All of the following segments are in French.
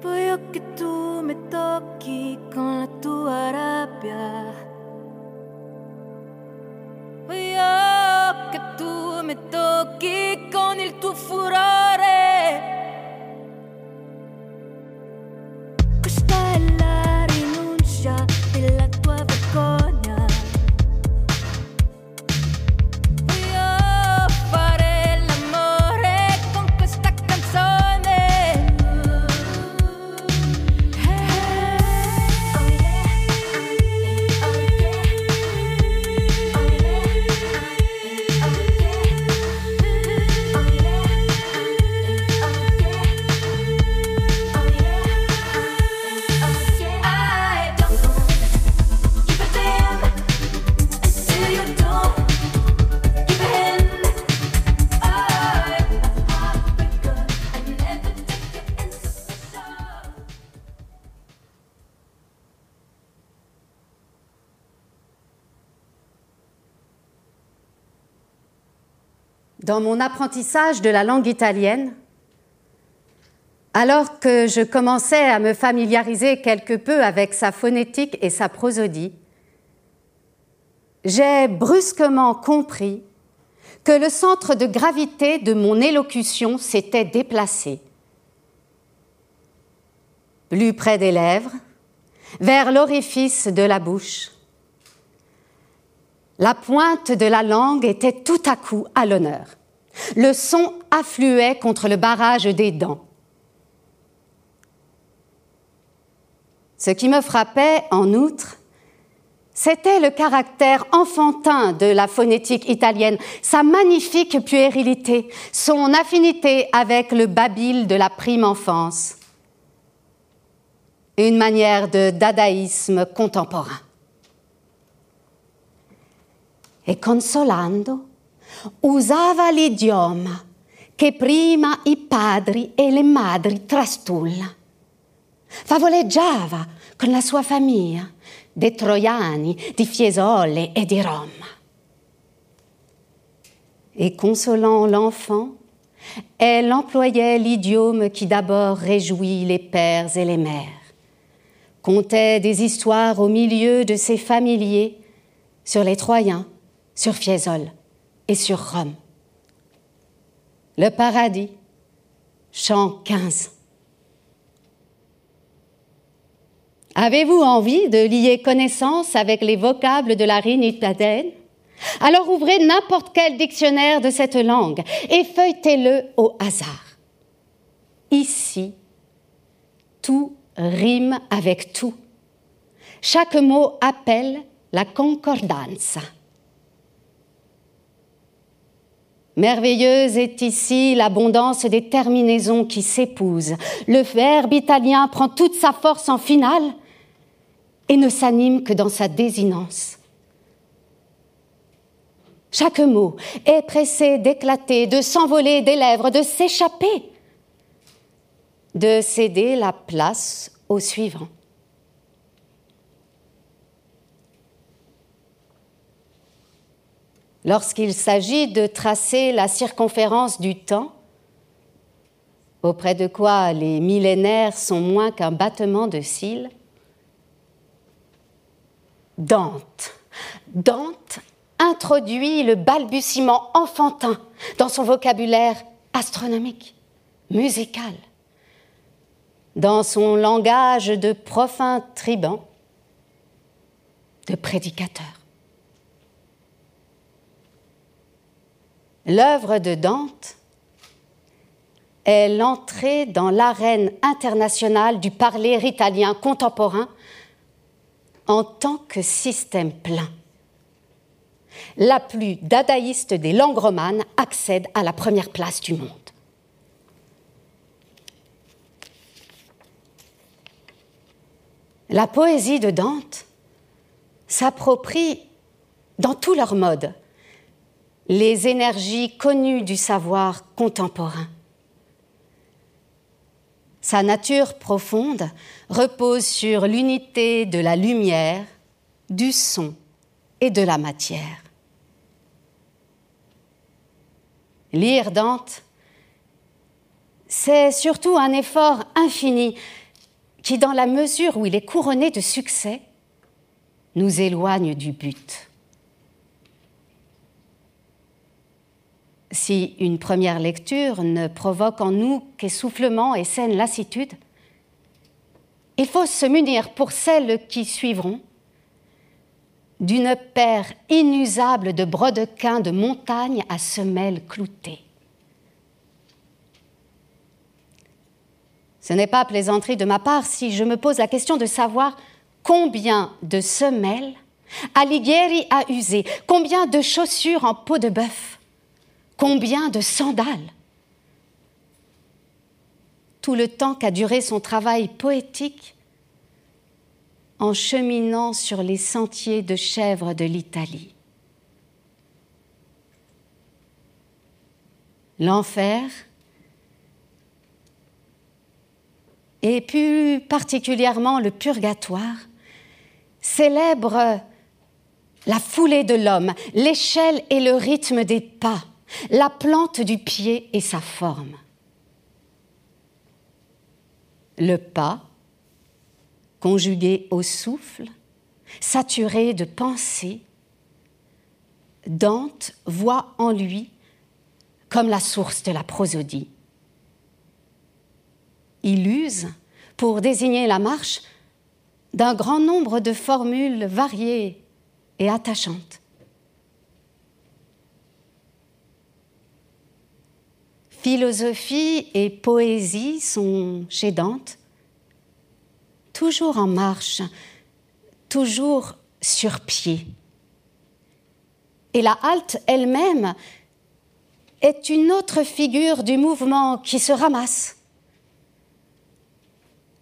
Voglio che tu mi tocchi con la tua rabbia. Voglio che tu mi tocchi con il tuo furore. Mon apprentissage de la langue italienne, alors que je commençais à me familiariser quelque peu avec sa phonétique et sa prosodie, j'ai brusquement compris que le centre de gravité de mon élocution s'était déplacé. Plus près des lèvres, vers l'orifice de la bouche. La pointe de la langue était tout à coup à l'honneur. Le son affluait contre le barrage des dents. Ce qui me frappait, en outre, c'était le caractère enfantin de la phonétique italienne, sa magnifique puérilité, son affinité avec le babil de la prime enfance. Une manière de dadaïsme contemporain. E consolando, usava l'idioma che prima i padri e le madri trastulla. Favoleggiava con la sua famiglia dei Troiani, di Fiesole e di Roma. Et consolant l'enfant, elle employait l'idiome qui d'abord réjouit les pères et les mères, contait des histoires au milieu de ses familiers sur les Troyens, sur Fiesole et sur Rome. Le paradis, chant 15. Avez-vous envie de lier connaissance avec les vocables de la italienne Alors ouvrez n'importe quel dictionnaire de cette langue et feuilletez-le au hasard. Ici, tout rime avec tout. Chaque mot appelle la concordanza. Merveilleuse est ici l'abondance des terminaisons qui s'épousent. Le verbe italien prend toute sa force en finale et ne s'anime que dans sa désinence. Chaque mot est pressé d'éclater, de s'envoler des lèvres, de s'échapper, de céder la place au suivant. Lorsqu'il s'agit de tracer la circonférence du temps, auprès de quoi les millénaires sont moins qu'un battement de cils, Dante, Dante introduit le balbutiement enfantin dans son vocabulaire astronomique, musical, dans son langage de profin tribun, de prédicateur. L'œuvre de Dante est l'entrée dans l'arène internationale du parler italien contemporain en tant que système plein. La plus dadaïste des langues romanes accède à la première place du monde. La poésie de Dante s'approprie dans tous leurs modes les énergies connues du savoir contemporain. Sa nature profonde repose sur l'unité de la lumière, du son et de la matière. Lire Dante, c'est surtout un effort infini qui, dans la mesure où il est couronné de succès, nous éloigne du but. Si une première lecture ne provoque en nous qu'essoufflement et saine lassitude, il faut se munir pour celles qui suivront d'une paire inusable de brodequins de montagne à semelles cloutées. Ce n'est pas plaisanterie de ma part si je me pose la question de savoir combien de semelles Alighieri a usé, combien de chaussures en peau de bœuf, combien de sandales? Tout le temps qu'a duré son travail poétique en cheminant sur les sentiers de chèvres de l'Italie. L'enfer, et plus particulièrement le purgatoire, célèbre la foulée de l'homme, l'échelle et le rythme des pas, la plante du pied et sa forme. Le pas, conjugué au souffle, saturé de pensée, Dante voit en lui comme la source de la prosodie. Il use, pour désigner la marche, d'un grand nombre de formules variées et attachantes. Philosophie et poésie sont chez Dante toujours en marche, toujours sur pied. Et la halte elle-même est une autre figure du mouvement qui se ramasse.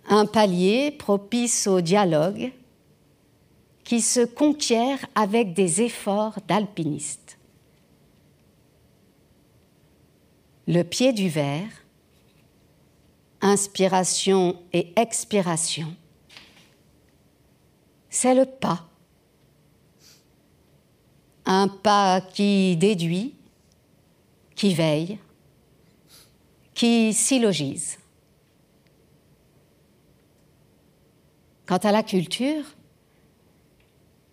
Un palier propice au dialogue qui se conquiert avec des efforts d'alpiniste. Le pied du verre, inspiration et expiration, c'est le pas. Un pas qui déduit, qui veille, qui syllogise. Quant à la culture,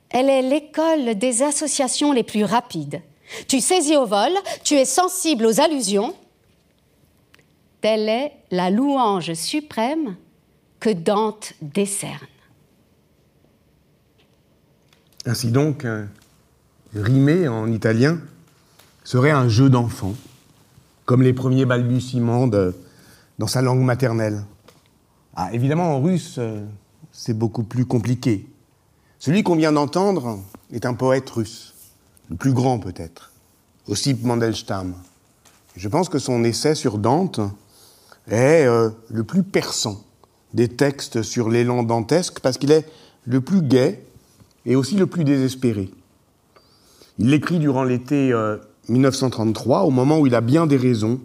elle est l'école des associations les plus rapides. Tu saisis au vol, tu es sensible aux allusions. Telle est la louange suprême que Dante décerne. Ainsi donc, rimer en italien serait un jeu d'enfant, comme les premiers balbutiements dans sa langue maternelle. Ah, évidemment, en russe, euh, c'est beaucoup plus compliqué. Celui qu'on vient d'entendre est un poète russe, le plus grand peut-être, Ossip Mandelstam. Je pense que son essai sur Dante est euh, le plus perçant des textes sur l'élan dantesque parce qu'il est le plus gai et aussi le plus désespéré. Il l'écrit durant l'été 1933, euh, au moment où il a bien des raisons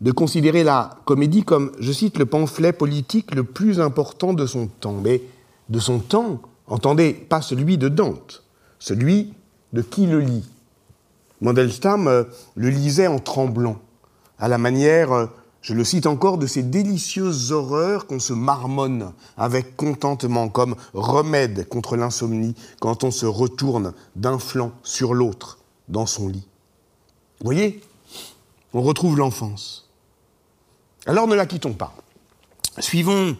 de considérer la comédie comme, je cite, le pamphlet politique le plus important de son temps. Mais de son temps, entendez, pas celui de Dante, celui de qui le lit. Mandelstam euh, le lisait en tremblant, à la manière je le cite encore, de ces délicieuses horreurs qu'on se marmonne avec contentement, comme remède contre l'insomnie quand on se retourne d'un flanc sur l'autre dans son lit. Voyez, on retrouve l'enfance. Alors ne la quittons pas. Suivons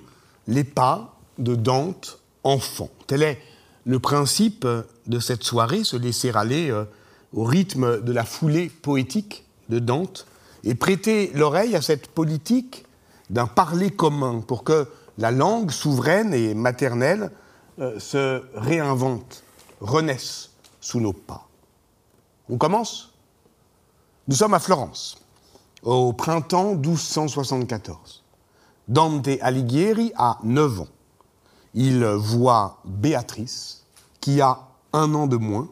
les pas de Dante, enfant. Tel est le principe de cette soirée, se laisser aller euh, au rythme de la foulée poétique de Dante et prêter l'oreille à cette politique d'un parler commun pour que la langue souveraine et maternelle euh, se réinvente, renaisse sous nos pas. On commence? Nous sommes à Florence, au printemps 1274. Dante Alighieri a 9 ans. Il voit Béatrice, qui a un an de moins,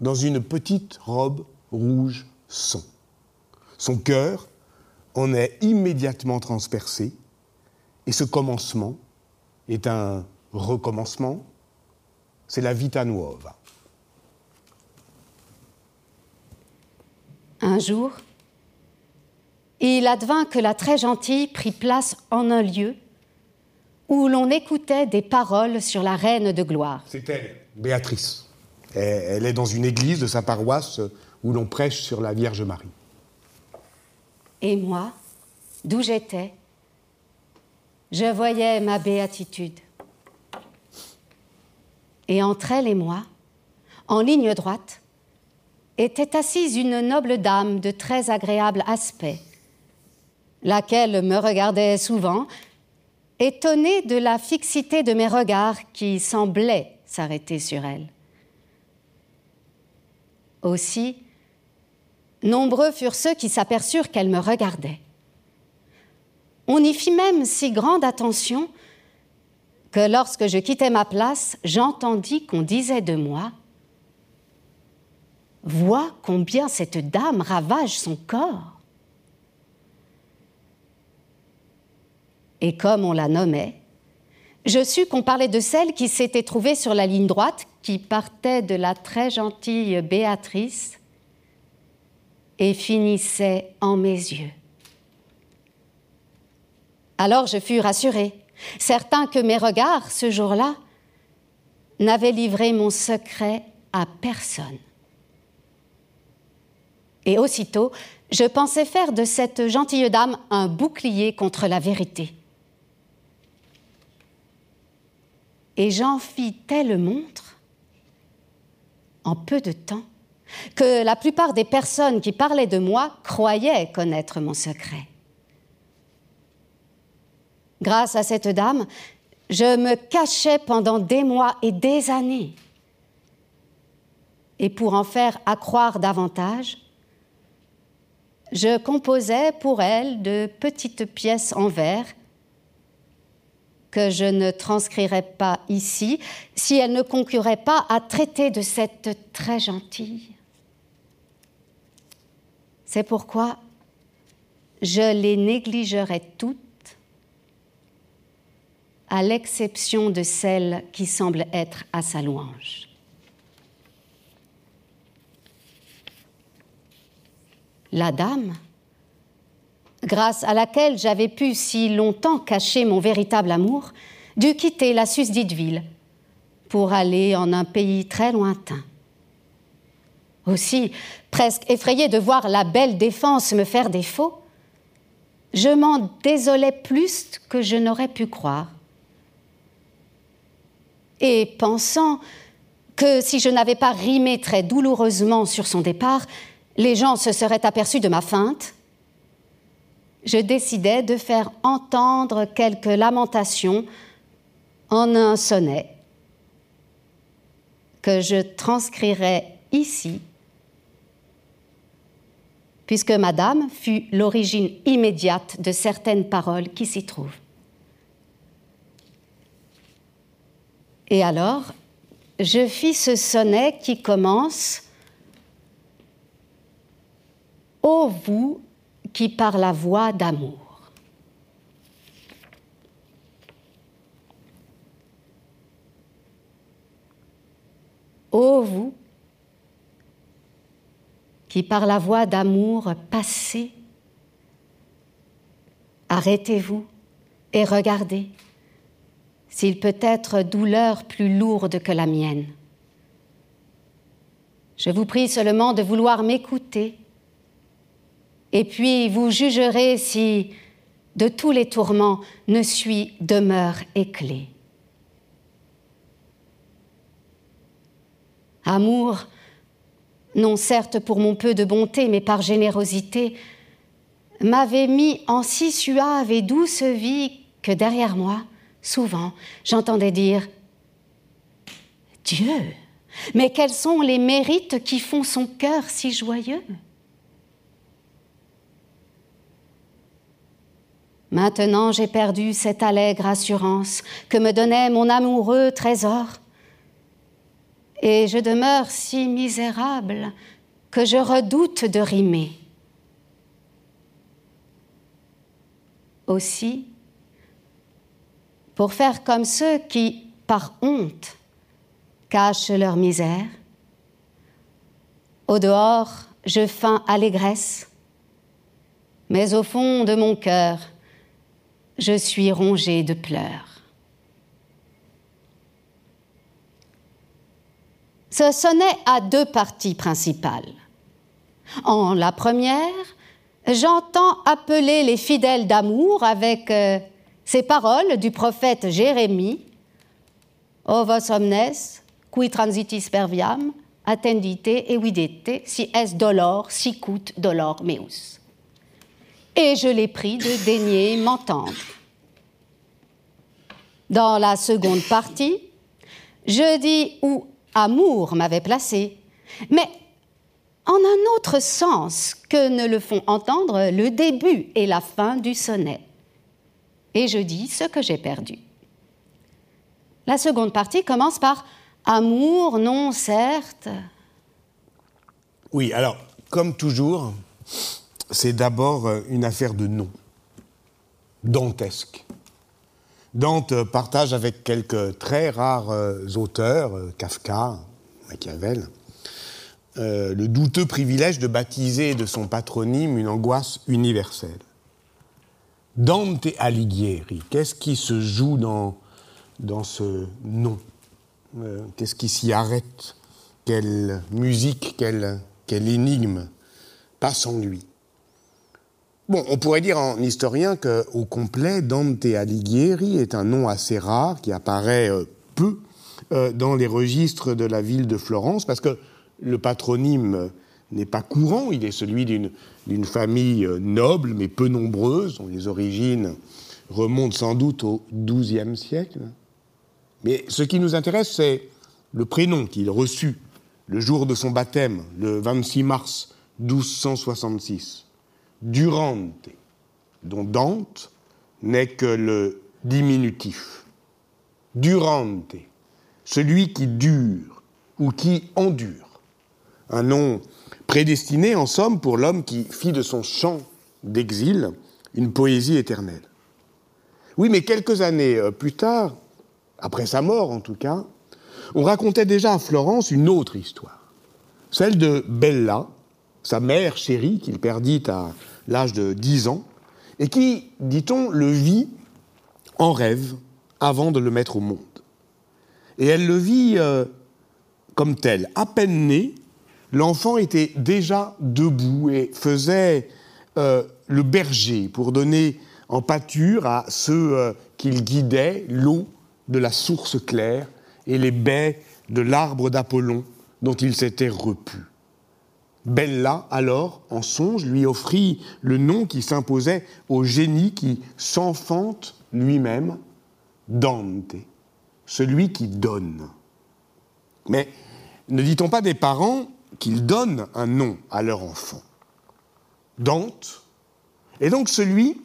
dans une petite robe rouge son. Son cœur en est immédiatement transpercé et ce commencement est un recommencement, c'est la vita nuova. Un jour, il advint que la très gentille prit place en un lieu où l'on écoutait des paroles sur la reine de gloire. C'est elle, Béatrice. Elle est dans une église de sa paroisse où l'on prêche sur la Vierge Marie. Et moi, d'où j'étais, je voyais ma béatitude. Et entre elle et moi, en ligne droite, était assise une noble dame de très agréable aspect, laquelle me regardait souvent, étonnée de la fixité de mes regards qui semblaient s'arrêter sur elle. Aussi, nombreux furent ceux qui s'aperçurent qu'elle me regardait. On y fit même si grande attention que lorsque je quittais ma place, j'entendis qu'on disait de moi Vois combien cette dame ravage son corps. Et comme on la nommait, je sus qu'on parlait de celle qui s'était trouvée sur la ligne droite, qui partait de la très gentille Béatrice et finissait en mes yeux. Alors je fus rassurée certain que mes regards, ce jour-là, n'avaient livré mon secret à personne. Et aussitôt, je pensais faire de cette gentille dame un bouclier contre la vérité. Et j'en fis telle montre, en peu de temps, que la plupart des personnes qui parlaient de moi croyaient connaître mon secret. Grâce à cette dame, je me cachais pendant des mois et des années. Et pour en faire accroire davantage, je composais pour elle de petites pièces en verre que je ne transcrirai pas ici si elle ne conclurait pas à traiter de cette très gentille. C'est pourquoi je les négligerai toutes à l'exception de celle qui semble être à sa louange. La dame, grâce à laquelle j'avais pu si longtemps cacher mon véritable amour, dut quitter la susdite ville pour aller en un pays très lointain. Aussi, presque effrayée de voir la belle défense me faire défaut, je m'en désolais plus que je n'aurais pu croire. Et pensant que si je n'avais pas rimé très douloureusement sur son départ, les gens se seraient aperçus de ma feinte, je décidai de faire entendre quelques lamentations en un sonnet que je transcrirai ici, puisque Madame fut l'origine immédiate de certaines paroles qui s'y trouvent. Et alors, je fis ce sonnet qui commence Ô vous qui par la voix d'amour. Ô vous qui par la voix d'amour passez, arrêtez-vous et regardez s'il peut être douleur plus lourde que la mienne. Je vous prie seulement de vouloir m'écouter, et puis vous jugerez si, de tous les tourments, ne suis demeure et clé. Amour, non certes pour mon peu de bonté, mais par générosité, m'avait mis en si suave et douce vie que derrière moi, souvent, j'entendais dire Dieu, mais quels sont les mérites qui font son cœur si joyeux? Maintenant j'ai perdu cette allègre assurance que me donnait mon amoureux trésor, et je demeure si misérable que je redoute de rimer. Aussi, pour faire comme ceux qui, par honte, cachent leur misère. Au dehors, je feins allégresse, mais au fond de mon cœur, je suis rongée de pleurs. Ce sonnet a deux parties principales. En la première, j'entends appeler les fidèles d'amour avec euh, ces paroles du prophète Jérémie O vos omnes, qui transitis per viam, attendite et videte, si es dolor, sicut dolor meus. Et je l'ai pris de daigner m'entendre. Dans la seconde partie, je dis où amour m'avait placé, mais en un autre sens que ne le font entendre le début et la fin du sonnet. Et je dis ce que j'ai perdu. La seconde partie commence par Amour, non, certes. Oui, alors, comme toujours, c'est d'abord une affaire de nom, dantesque. Dante partage avec quelques très rares euh, auteurs, euh, Kafka, Machiavel, euh, le douteux privilège de baptiser de son patronyme une angoisse universelle. Dante Alighieri, qu'est-ce qui se joue dans, dans ce nom? Qu'est-ce qui s'y arrête? Quelle musique, quelle, quelle énigme passe en lui? Bon, on pourrait dire en historien qu'au complet, Dante Alighieri est un nom assez rare qui apparaît euh, peu euh, dans les registres de la ville de Florence parce que le patronyme n'est pas courant, il est celui d'une famille euh, noble mais peu nombreuse, dont les origines remontent sans doute au XIIe siècle. Mais ce qui nous intéresse, c'est le prénom qu'il reçut le jour de son baptême, le 26 mars 1266. Durante, dont Dante n'est que le diminutif. Durante, celui qui dure ou qui endure. Un nom prédestiné, en somme, pour l'homme qui fit de son chant d'exil une poésie éternelle. Oui, mais quelques années euh, plus tard, après sa mort en tout cas, on racontait déjà à Florence une autre histoire, celle de Bella, sa mère chérie qu'il perdit à l'âge de 10 ans, et qui, dit-on, le vit en rêve avant de le mettre au monde. Et elle le vit euh, comme tel. À peine né, l'enfant était déjà debout et faisait euh, le berger pour donner en pâture à ceux euh, qu'il guidait l'eau de la source claire et les baies de l'arbre d'Apollon dont il s'était repu. Bella, alors, en songe, lui offrit le nom qui s'imposait au génie qui s'enfante lui-même, Dante, celui qui donne. Mais ne dit-on pas des parents qu'ils donnent un nom à leur enfant? Dante est donc celui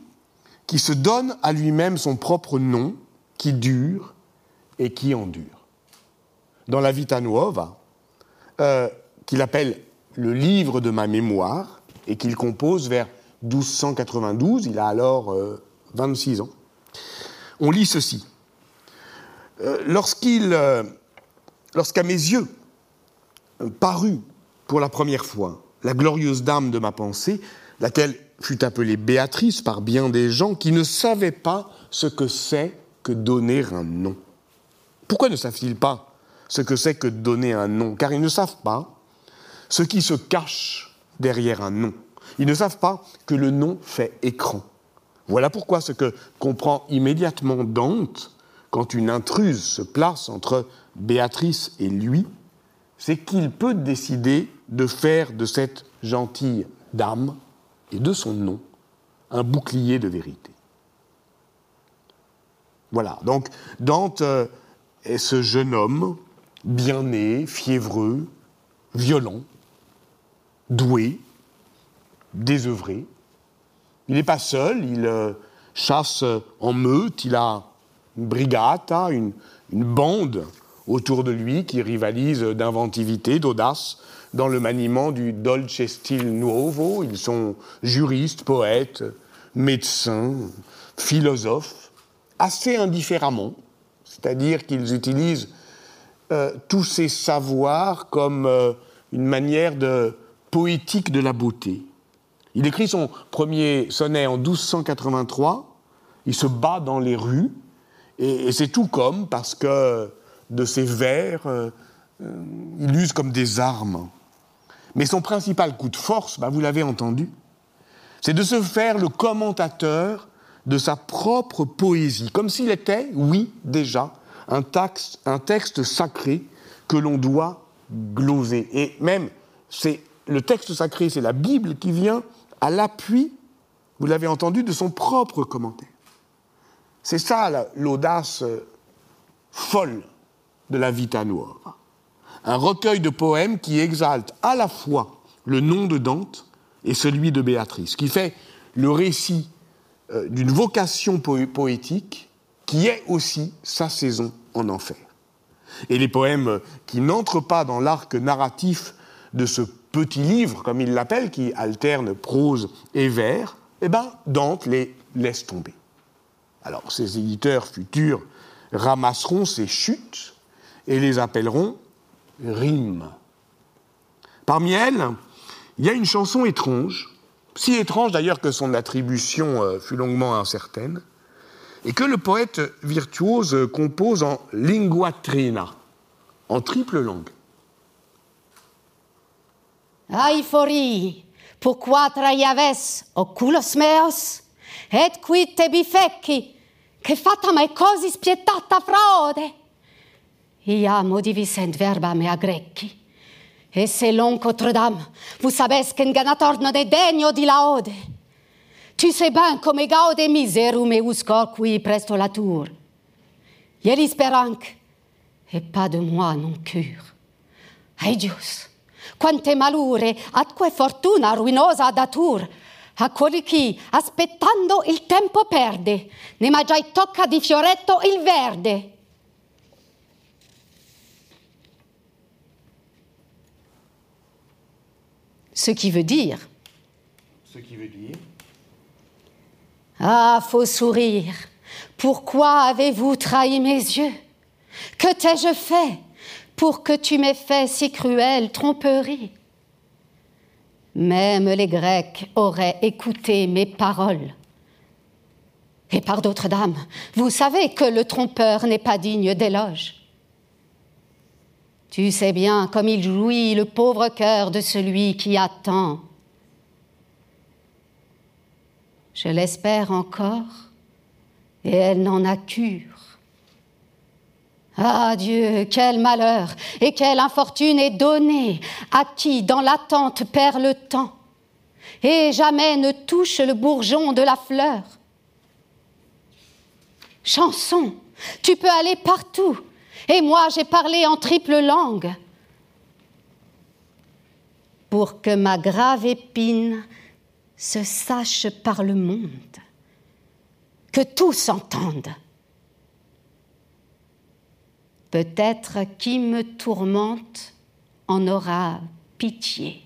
qui se donne à lui-même son propre nom, qui dure et qui endure. Dans la Vita Nuova, euh, qu'il appelle le livre de ma mémoire et qu'il compose vers 1292, il a alors 26 euh, ans. On lit ceci. Euh, euh, lorsqu'à mes yeux parut pour la première fois la glorieuse dame de ma pensée, laquelle fut appelée Béatrice par bien des gens qui ne savaient pas ce que c'est que donner un nom. Pourquoi ne savent-ils pas ce que c'est que donner un nom? Car ils ne savent pas ce qui se cache derrière un nom. Ils ne savent pas que le nom fait écran. Voilà pourquoi ce que comprend immédiatement Dante, quand une intruse se place entre Béatrice et lui, c'est qu'il peut décider de faire de cette gentille dame et de son nom un bouclier de vérité. Voilà, donc Dante euh, est ce jeune homme, bien né, fiévreux, violent, doué, désœuvré. Il n'est pas seul, il euh, chasse en meute, il a une brigade, une, une bande autour de lui qui rivalise d'inventivité, d'audace dans le maniement du dolce stile nuovo. Ils sont juristes, poètes, médecins, philosophes, assez indifféremment, c'est-à-dire qu'ils utilisent euh, tous ces savoirs comme euh, une manière de poétique de la beauté. Il écrit son premier sonnet en 1283, il se bat dans les rues, et, c'est tout comme, parce que de ses vers, euh, il use comme des armes. Mais son principal coup de force, bah, vous l'avez entendu, c'est de se faire le commentateur de sa propre poésie, comme s'il était, oui, déjà, un texte, un texte sacré que l'on doit gloser. Et même, c'est le texte sacré, c'est la Bible qui vient à l'appui, vous l'avez entendu, de son propre commentaire. C'est ça l'audace euh, folle de la Vita Nuova. Un recueil de poèmes qui exalte à la fois le nom de Dante et celui de Béatrice, qui fait le récit euh, d'une vocation poétique qui est aussi sa saison en enfer. Et les poèmes qui n'entrent pas dans l'arc narratif de ce petit livre, comme il l'appelle, qui alterne prose et vers, eh ben, Dante les laisse tomber. Alors, ces éditeurs futurs ramasseront ces chutes et les appelleront rimes. Parmi elles, il y a une chanson étrange, si étrange d'ailleurs que son attribution euh, fut longuement incertaine, et que le poète virtuose compose en lingua trina, en triple langue. Ai fori, pourquoi traiaves oculos meos, et qui te bifecchi, che fatta mai così spietata frode? Iamo divisent verba mea grecchi, et selon Notre-Dame, vous savez qu'inganator non è degno di laude. Tu sais bien come gaude miserum euscor qui presto la tour. Ieli speranc, et pas de moi non cure. Ai Dios, quante malure, atque fortuna ruinosa datur, a quelli chi, aspettando il tempo perde, ne mangiai tocca di fioretto il verde. Ce qui veut dire. Ce qui veut dire. Ah, faut sourire. Pourquoi avez-vous trahi mes yeux? Que t'ai-je fait? Pour que tu m'aies fait si cruelle tromperie Même les Grecs auraient écouté mes paroles. Et par d'autres dames, vous savez que le trompeur n'est pas digne d'éloge. Tu sais bien comme il jouit le pauvre cœur de celui qui attend. Je l'espère encore, et elle n'en a cure. Ah Dieu, quel malheur et quelle infortune est donnée à qui, dans l'attente, perd le temps et jamais ne touche le bourgeon de la fleur. Chanson, tu peux aller partout, et moi j'ai parlé en triple langue pour que ma grave épine se sache par le monde, que tous entendent. Peut-être qui me tourmente en aura pitié.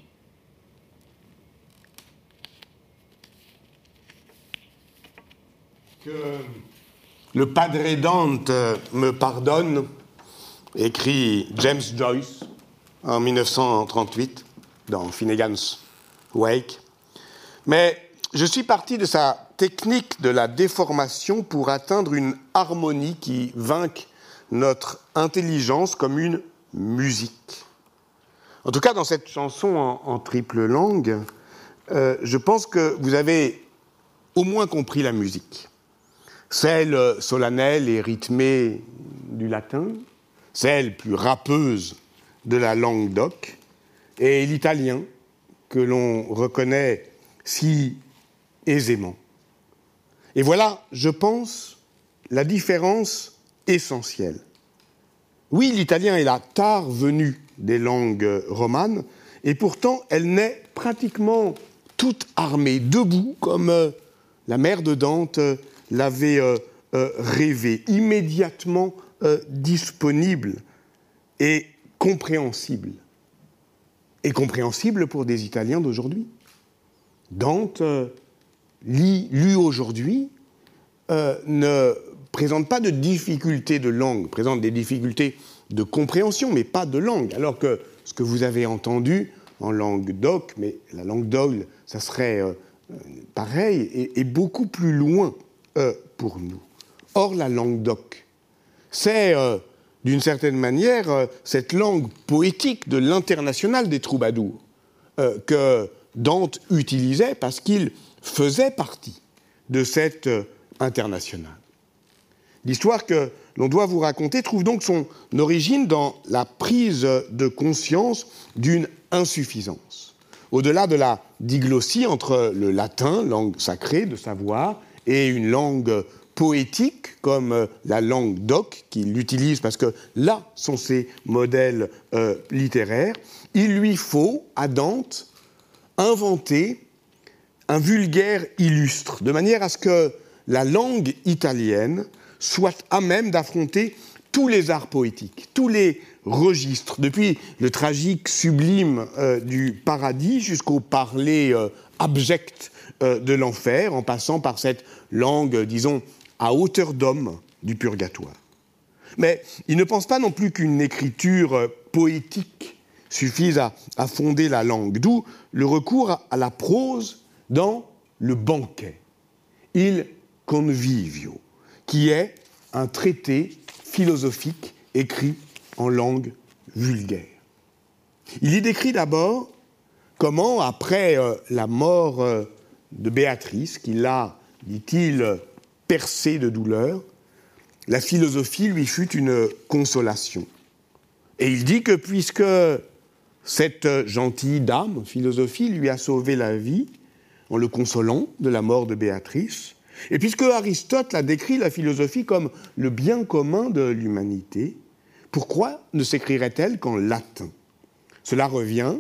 Que le Padre Dante me pardonne, écrit James Joyce en 1938 dans Finnegan's Wake. Mais je suis parti de sa technique de la déformation pour atteindre une harmonie qui vainque notre intelligence comme une musique. En tout cas, dans cette chanson en, triple langue, euh, je pense que vous avez au moins compris la musique. Celle solennelle et rythmée du latin, celle plus rappeuse de la langue d'oc, et l'italien que l'on reconnaît si aisément. Et voilà, je pense, la différence essentielle. Oui, l'italien est la tard venue des langues romanes, et pourtant elle naît pratiquement toute armée, debout, comme euh, la mère de Dante euh, l'avait euh, rêvé, immédiatement disponible et compréhensible. Et compréhensible pour des Italiens d'aujourd'hui. Dante, lu aujourd'hui, ne présente pas de difficultés de langue, présente des difficultés de compréhension, mais pas de langue. Alors que ce que vous avez entendu en langue d'oc, mais la langue d'ogle, ça serait euh, euh, pareil, et, beaucoup plus loin euh, pour nous. Or, la langue d'oc, c'est d'une certaine manière, cette langue poétique de l'international des troubadours que Dante utilisait parce qu'il faisait partie de cette internationale. L'histoire que l'on doit vous raconter trouve donc son origine dans la prise de conscience d'une insuffisance. Au-delà de la diglossie entre le latin, langue sacrée de savoir, et une langue poétique comme euh, la langue d'oc, qu'il utilise parce que là sont ses modèles euh, littéraires, il lui faut, à Dante, inventer un vulgaire illustre, de manière à ce que la langue italienne soit à même d'affronter tous les arts poétiques, tous les registres, depuis le tragique sublime euh, du paradis jusqu'au parler abject de l'enfer, en passant par cette langue, disons, à hauteur d'homme du purgatoire. Mais il ne pense pas non plus qu'une écriture euh, poétique suffise à, fonder la langue, d'où le recours à la prose dans le banquet, Il Convivio, qui est un traité philosophique écrit en langue vulgaire. Il y décrit d'abord comment, après euh, la mort euh, de Béatrice, qu'il a, dit-il, percé de douleur, la philosophie lui fut une consolation. Et il dit que puisque cette gentille dame, philosophie, lui a sauvé la vie en le consolant de la mort de Béatrice, et puisque Aristote l'a décrit la philosophie comme le bien commun de l'humanité, pourquoi ne s'écrirait-elle qu'en latin? Cela revient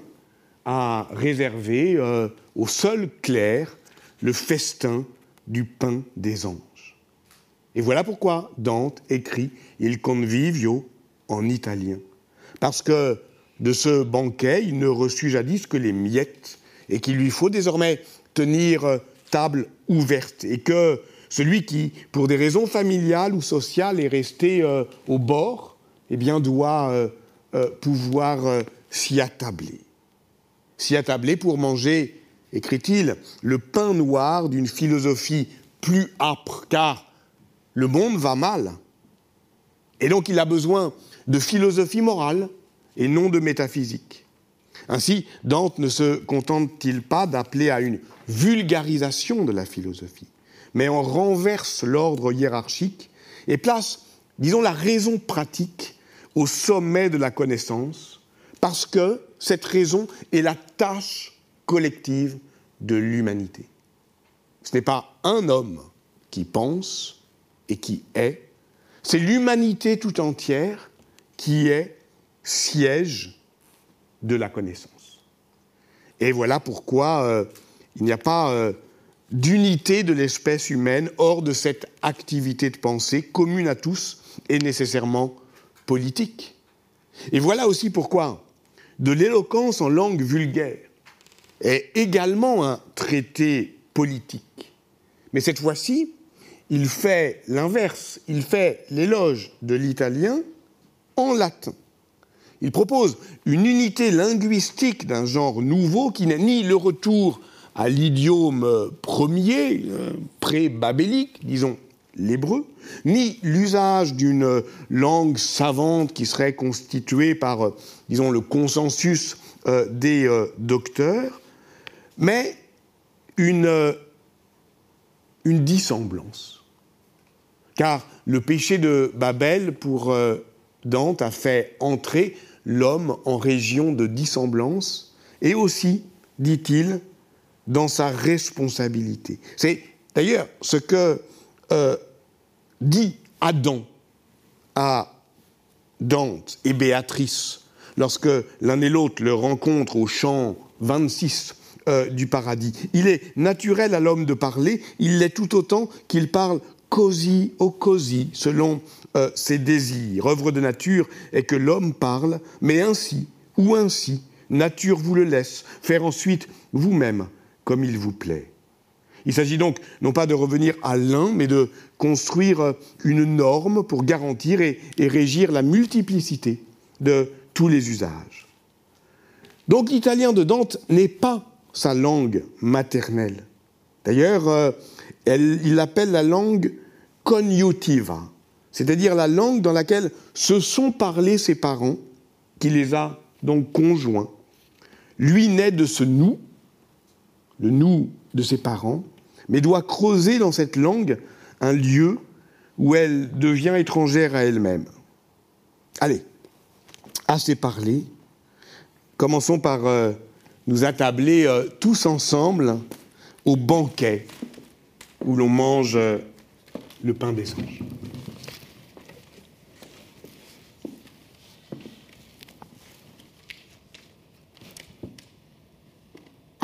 à réserver euh, au seul clair le festin du pain des anges. Et voilà pourquoi Dante écrit Il convivio en italien. Parce que de ce banquet, il ne reçut jadis que les miettes, et qu'il lui faut désormais tenir table ouverte, et que celui qui, pour des raisons familiales ou sociales, est resté euh, au bord, eh bien, doit euh, pouvoir s'y attabler. S'y attabler pour manger, écrit-il, le pain noir d'une philosophie plus âpre, car le monde va mal. Et donc il a besoin de philosophie morale et non de métaphysique. Ainsi, Dante ne se contente-t-il pas d'appeler à une vulgarisation de la philosophie, mais en renverse l'ordre hiérarchique et place, disons, la raison pratique au sommet de la connaissance, parce que cette raison est la tâche collective de l'humanité. Ce n'est pas un homme qui pense, et qui est, c'est l'humanité tout entière qui est siège de la connaissance. Et voilà pourquoi euh, il n'y a pas euh, d'unité de l'espèce humaine hors de cette activité de pensée commune à tous et nécessairement politique. Et voilà aussi pourquoi de l'éloquence en langue vulgaire est également un traité politique. Mais cette fois-ci, il fait l'inverse, il fait l'éloge de l'italien en latin. Il propose une unité linguistique d'un genre nouveau qui n'est ni le retour à l'idiome premier, euh, pré-babélique, disons l'hébreu, ni l'usage d'une langue savante qui serait constituée par, euh, disons, le consensus euh, des docteurs, mais une dissemblance. Car le péché de Babel, pour Dante, a fait entrer l'homme en région de dissemblance et aussi, dit-il, dans sa responsabilité. C'est d'ailleurs ce que euh, dit Adam à Dante et Béatrice lorsque l'un et l'autre le rencontrent au champ 26 euh, du paradis. Il est naturel à l'homme de parler, il l'est tout autant qu'il parle cosy au cosy, selon euh, ses désirs. Œuvre de nature est que l'homme parle, mais ainsi ou ainsi, nature vous le laisse, faire ensuite vous-même comme il vous plaît. Il s'agit donc non pas de revenir à l'un, mais de construire une norme pour garantir et régir la multiplicité de tous les usages. Donc l'italien de Dante n'est pas sa langue maternelle. D'ailleurs, euh, il l'appelle la langue cognitiva, c'est-à-dire la langue dans laquelle se sont parlés ses parents, qui les a donc conjoints. Lui naît de ce nous, le nous de ses parents, mais doit creuser dans cette langue un lieu où elle devient étrangère à elle-même. Allez, assez parlé. Commençons par euh, nous attabler euh, tous ensemble au banquet où l'on mange euh, le pain des anges.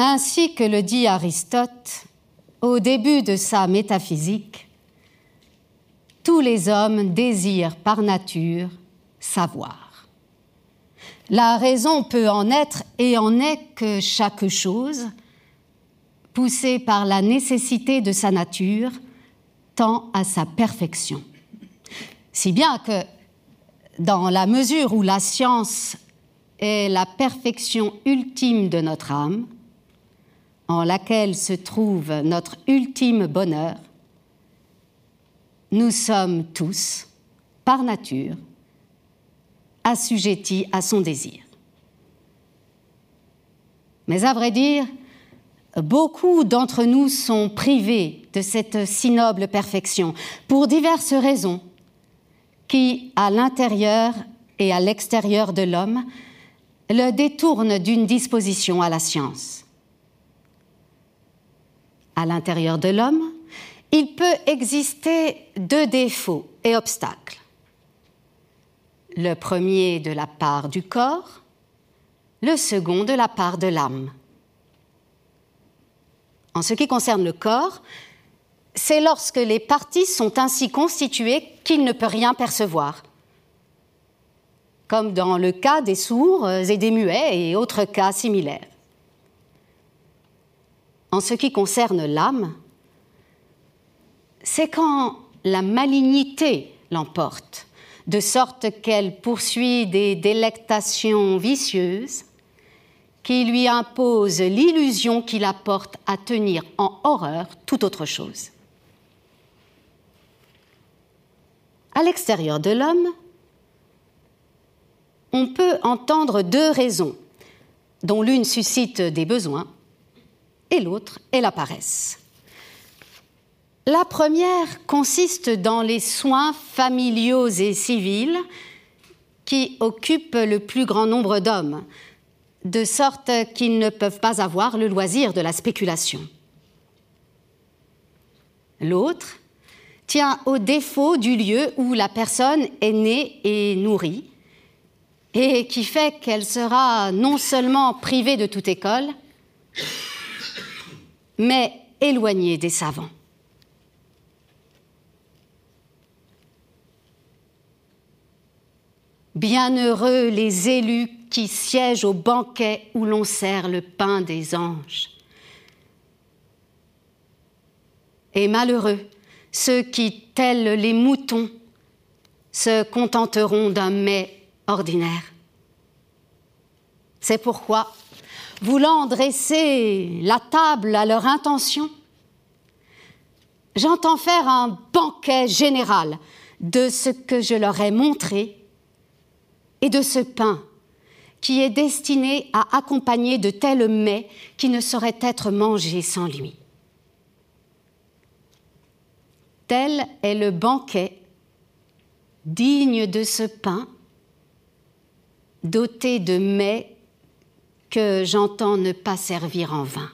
Ainsi que le dit Aristote au début de sa métaphysique, tous les hommes désirent par nature savoir. La raison peut en être et en est que chaque chose, poussée par la nécessité de sa nature, tend à sa perfection. Si bien que, dans la mesure où la science est la perfection ultime de notre âme, en laquelle se trouve notre ultime bonheur, nous sommes tous, par nature, assujettis à son désir. Mais à vrai dire, beaucoup d'entre nous sont privés de cette si noble perfection pour diverses raisons qui, à l'intérieur et à l'extérieur de l'homme, le détournent d'une disposition à la science à l'intérieur de l'homme, il peut exister deux défauts et obstacles. Le premier de la part du corps, le second de la part de l'âme. En ce qui concerne le corps, c'est lorsque les parties sont ainsi constituées qu'il ne peut rien percevoir, comme dans le cas des sourds et des muets et autres cas similaires. En ce qui concerne l'âme, c'est quand la malignité l'emporte, de sorte qu'elle poursuit des délectations vicieuses qui lui imposent l'illusion qui la porte à tenir en horreur toute autre chose. À l'extérieur de l'homme, on peut entendre deux raisons, dont l'une suscite des besoins et l'autre est la paresse. La première consiste dans les soins familiaux et civils qui occupent le plus grand nombre d'hommes, de sorte qu'ils ne peuvent pas avoir le loisir de la spéculation. L'autre tient au défaut du lieu où la personne est née et nourrie, et qui fait qu'elle sera non seulement privée de toute école, mais éloigné des savants. Bienheureux les élus qui siègent au banquet où l'on sert le pain des anges. Et malheureux ceux qui, tels les moutons, se contenteront d'un mets ordinaire. C'est pourquoi voulant dresser la table à leur intention, j'entends faire un banquet général de ce que je leur ai montré et de ce pain qui est destiné à accompagner de tels mets qui ne sauraient être mangés sans lui. Tel est le banquet digne de ce pain, doté de mets que j'entends ne pas servir en vain.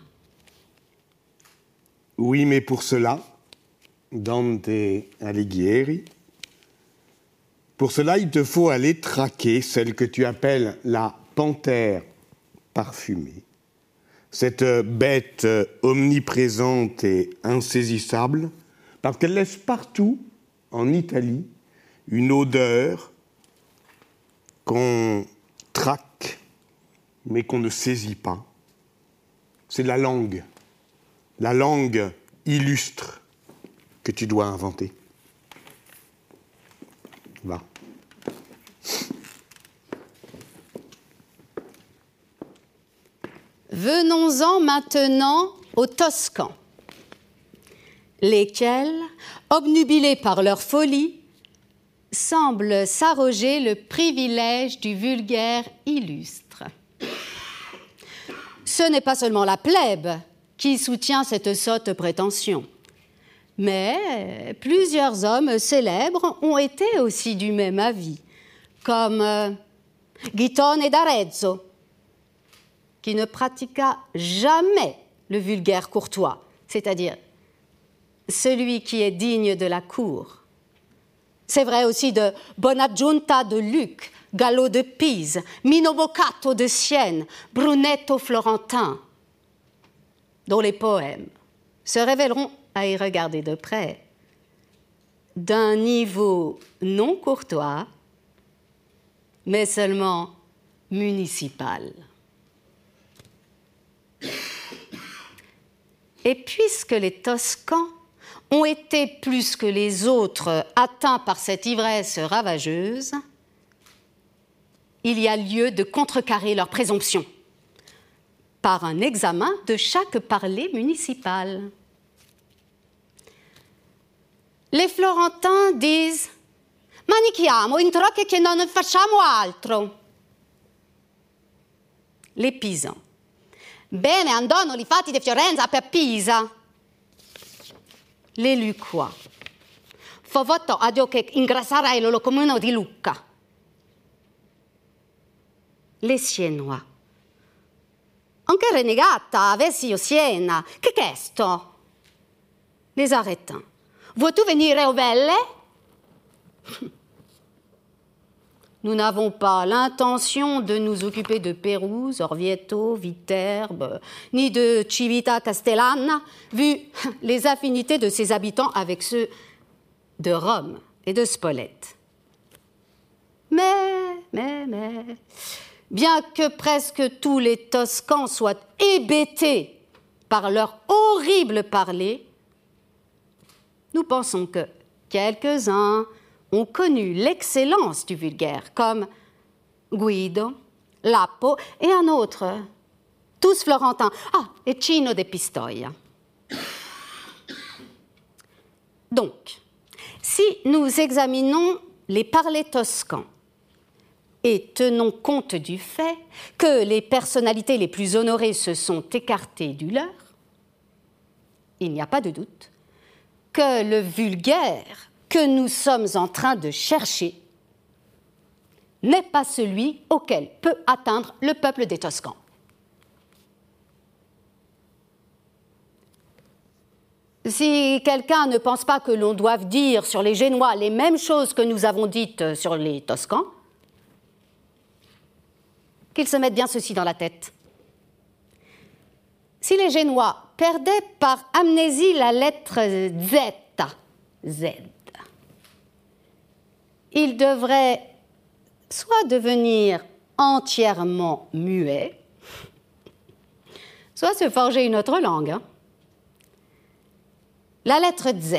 Oui, mais pour cela, Dante Alighieri, pour cela, il te faut aller traquer celle que tu appelles la panthère parfumée, cette bête omniprésente et insaisissable, parce qu'elle laisse partout, en Italie, une odeur qu'on traque mais qu'on ne saisit pas. C'est la langue, la langue illustre que tu dois inventer. Va. Venons-en maintenant aux Toscans, lesquels, obnubilés par leur folie, semble s'arroger le privilège du vulgaire illustre. Ce n'est pas seulement la plèbe qui soutient cette sotte prétention, mais plusieurs hommes célèbres ont été aussi du même avis, comme euh, Guitone d'Arezzo, qui ne pratiqua jamais le vulgaire courtois, c'est-à-dire celui qui est digne de la cour. C'est vrai aussi de Bonaggiunta de Luc, Gallo de Pise, Mino Boccato de Sienne, Brunetto Florentin, dont les poèmes se révéleront, à y regarder de près, d'un niveau non courtois, mais seulement municipal. Et puisque les Toscans ont été plus que les autres atteints par cette ivresse ravageuse, il y a lieu de contrecarrer leur présomption par un examen de chaque parler municipal. Les Florentins disent Manichiamo in che non facciamo altro. Les Pisans Bene, andò li fatti di Fiorenza per Pisa. Les Lucquois Fovoto adio che ingrassarai lo comune di Lucca. Les Siennois anche renegata avessi io Siena. Che questo? Les Aretins. Vois-tu venir au Belle? Nous n'avons pas l'intention de nous occuper de Pérouse, Orvieto, Viterbe, ni de Civita Castellana, vu les affinités de ses habitants avec ceux de Rome et de Spolète. Mais, mais, mais, bien que presque tous les Toscans soient hébétés par leur horrible parler, nous pensons que quelques-uns ont connu l'excellence du vulgaire, comme Guido, Lapo et un autre, tous florentins. Ah, et Cino de Pistoia. Donc, si nous examinons les parlers toscans et tenons compte du fait que les personnalités les plus honorées se sont écartées du leur, il n'y a pas de doute que le vulgaire que nous sommes en train de chercher n'est pas celui auquel peut atteindre le peuple des Toscans. Si quelqu'un ne pense pas que l'on doive dire sur les Génois les mêmes choses que nous avons dites sur les Toscans, qu'il se mette bien ceci dans la tête. Si les Génois perdaient par amnésie la lettre Z, Z, il devrait soit devenir entièrement muet, soit se forger une autre langue. Hein. La lettre Z,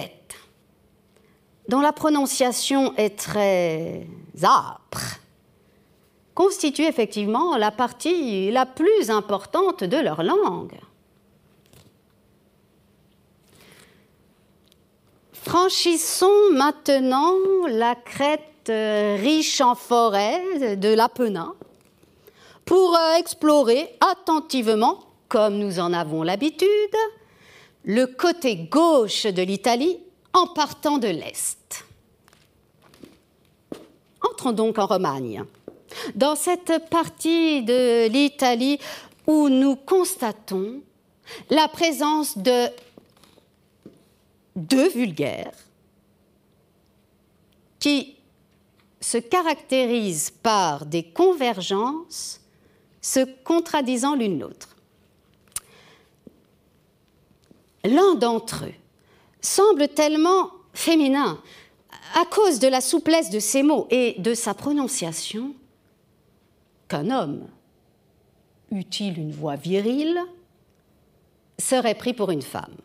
dont la prononciation est très âpre, constitue effectivement la partie la plus importante de leur langue. Franchissons maintenant la crête euh, riche en forêts de l'Apennin pour euh, explorer attentivement, comme nous en avons l'habitude, le côté gauche de l'Italie en partant de l'Est. Entrons donc en Romagne, dans cette partie de l'Italie où nous constatons la présence de deux vulgaires qui se caractérisent par des convergences se contradisant l'une l'autre. L'un d'entre eux semble tellement féminin à cause de la souplesse de ses mots et de sa prononciation qu'un homme, eût-il une voix virile, serait pris pour une femme.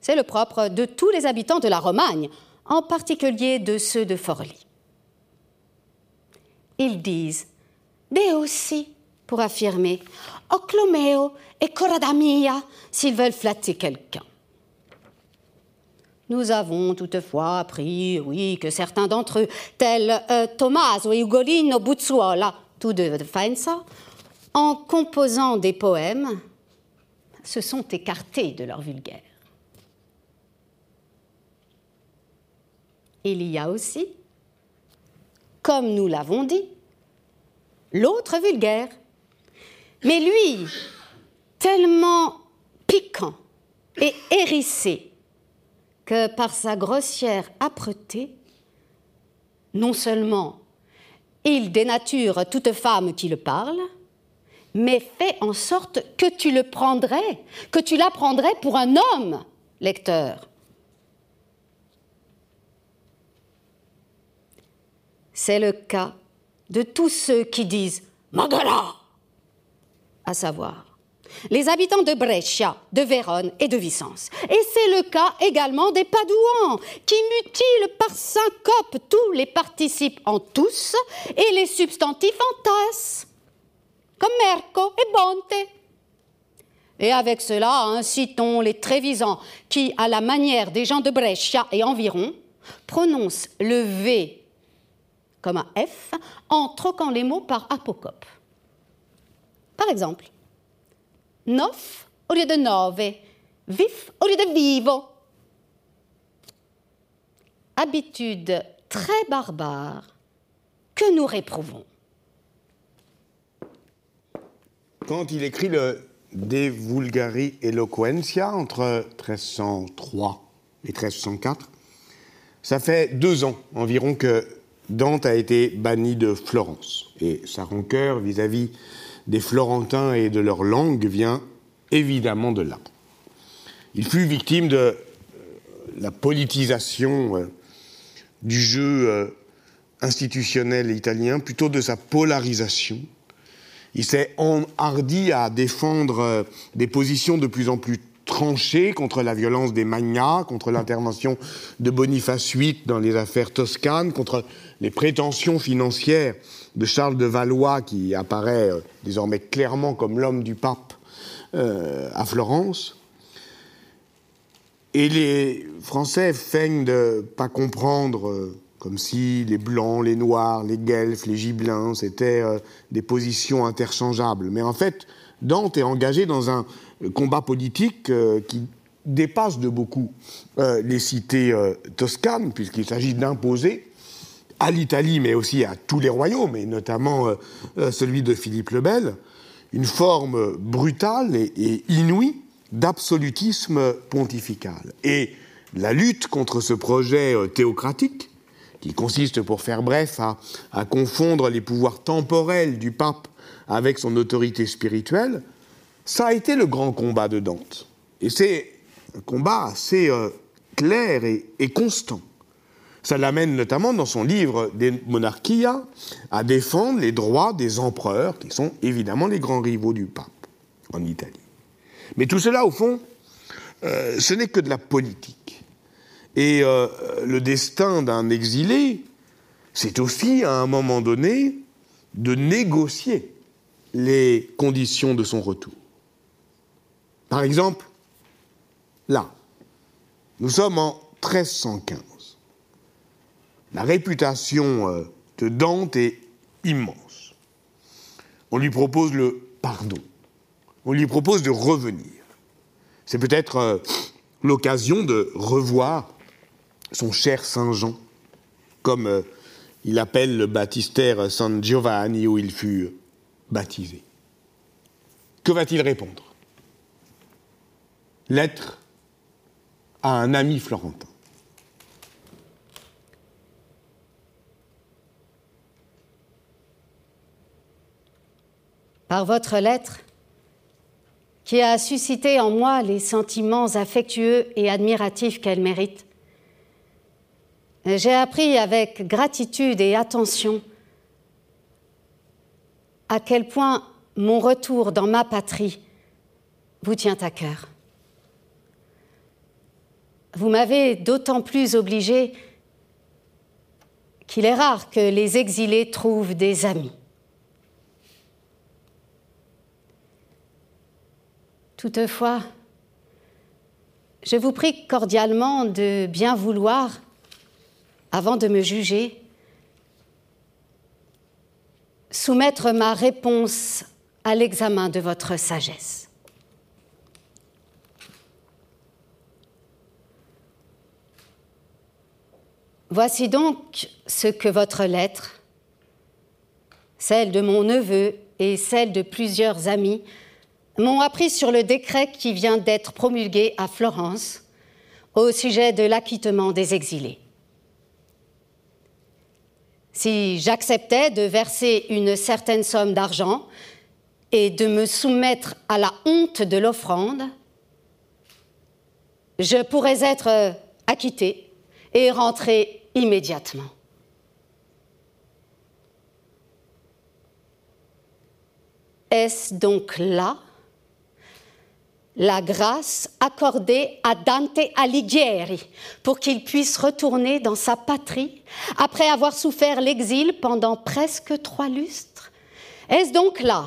C'est le propre de tous les habitants de la Romagne, en particulier de ceux de Forli. Ils disent mais aussi pour affirmer Oclomeo et Coradamia s'ils veulent flatter quelqu'un. Nous avons toutefois appris, oui, que certains d'entre eux, tels euh, Tommaso et Ugolino Buzzuola, tous deux de Faenza, en composant des poèmes, se sont écartés de leur vulgaire. Il y a aussi, comme nous l'avons dit, l'autre vulgaire. Mais lui, tellement piquant et hérissé que par sa grossière âpreté, non seulement il dénature toute femme qui le parle, mais fait en sorte que tu le prendrais, que tu l'apprendrais pour un homme, lecteur. C'est le cas de tous ceux qui disent Magala, à savoir les habitants de Brescia, de Vérone et de Vicence. Et c'est le cas également des Padouans, qui mutilent par syncope tous les participes en tous et les substantifs en tasse comme Merco et Bonte. Et avec cela, incitons les Trévisans qui, à la manière des gens de Brescia et environ, prononcent le V comme un F en troquant les mots par apocope. Par exemple, nof au lieu de nove, vif au lieu de vivo. Habitude très barbare que nous réprouvons. quand il écrit le De Vulgari Eloquentia entre 1303 et 1304, ça fait deux ans environ que Dante a été banni de Florence. Et sa rancœur vis-à-vis des Florentins et de leur langue vient évidemment de là. Il fut victime de euh, la politisation euh, du jeu euh, institutionnel italien, plutôt de sa polarisation il s'est enhardi à défendre des positions de plus en plus tranchées contre la violence des magnats, contre l'intervention de Boniface VIII dans les affaires toscanes, contre les prétentions financières de Charles de Valois, qui apparaît euh, désormais clairement comme l'homme du pape euh, à Florence. Et les Français feignent de pas comprendre comme si les blancs, les noirs, les guelfes, les gibelins, c'était euh, des positions interchangeables. Mais en fait, Dante est engagé dans un combat politique euh, qui dépasse de beaucoup euh, les cités toscanes, puisqu'il s'agit d'imposer à l'Italie, mais aussi à tous les royaumes, et notamment celui de Philippe le Bel, une forme brutale et, inouïe d'absolutisme pontifical. Et la lutte contre ce projet théocratique qui consiste, pour faire bref, à, confondre les pouvoirs temporels du pape avec son autorité spirituelle, ça a été le grand combat de Dante. Et c'est un combat assez euh, clair et, constant. Ça l'amène notamment dans son livre des Monarchia à défendre les droits des empereurs, qui sont évidemment les grands rivaux du pape en Italie. Mais tout cela, au fond, euh, ce n'est que de la politique. Et euh, le destin d'un exilé, c'est aussi, à un moment donné, de négocier les conditions de son retour. Par exemple, là, nous sommes en 1315. La réputation euh, de Dante est immense. On lui propose le pardon. On lui propose de revenir. C'est peut-être euh, l'occasion de revoir son cher Saint Jean, comme euh, il appelle le baptistère San Giovanni où il fut baptisé. Que va-t-il répondre? Lettre à un ami florentin. Par votre lettre, qui a suscité en moi les sentiments affectueux et admiratifs qu'elle mérite, j'ai appris avec gratitude et attention à quel point mon retour dans ma patrie vous tient à cœur. Vous m'avez d'autant plus obligé qu'il est rare que les exilés trouvent des amis. Toutefois, je vous prie cordialement de bien vouloir, avant de me juger, soumettre ma réponse à l'examen de votre sagesse. Voici donc ce que votre lettre, celle de mon neveu et celle de plusieurs amis, m'ont appris sur le décret qui vient d'être promulgué à Florence au sujet de l'acquittement des exilés. Si j'acceptais de verser une certaine somme d'argent et de me soumettre à la honte de l'offrande, je pourrais être acquitté et rentrer immédiatement. Est-ce donc là la grâce accordée à Dante Alighieri pour qu'il puisse retourner dans sa patrie après avoir souffert l'exil pendant presque trois lustres. Est-ce donc là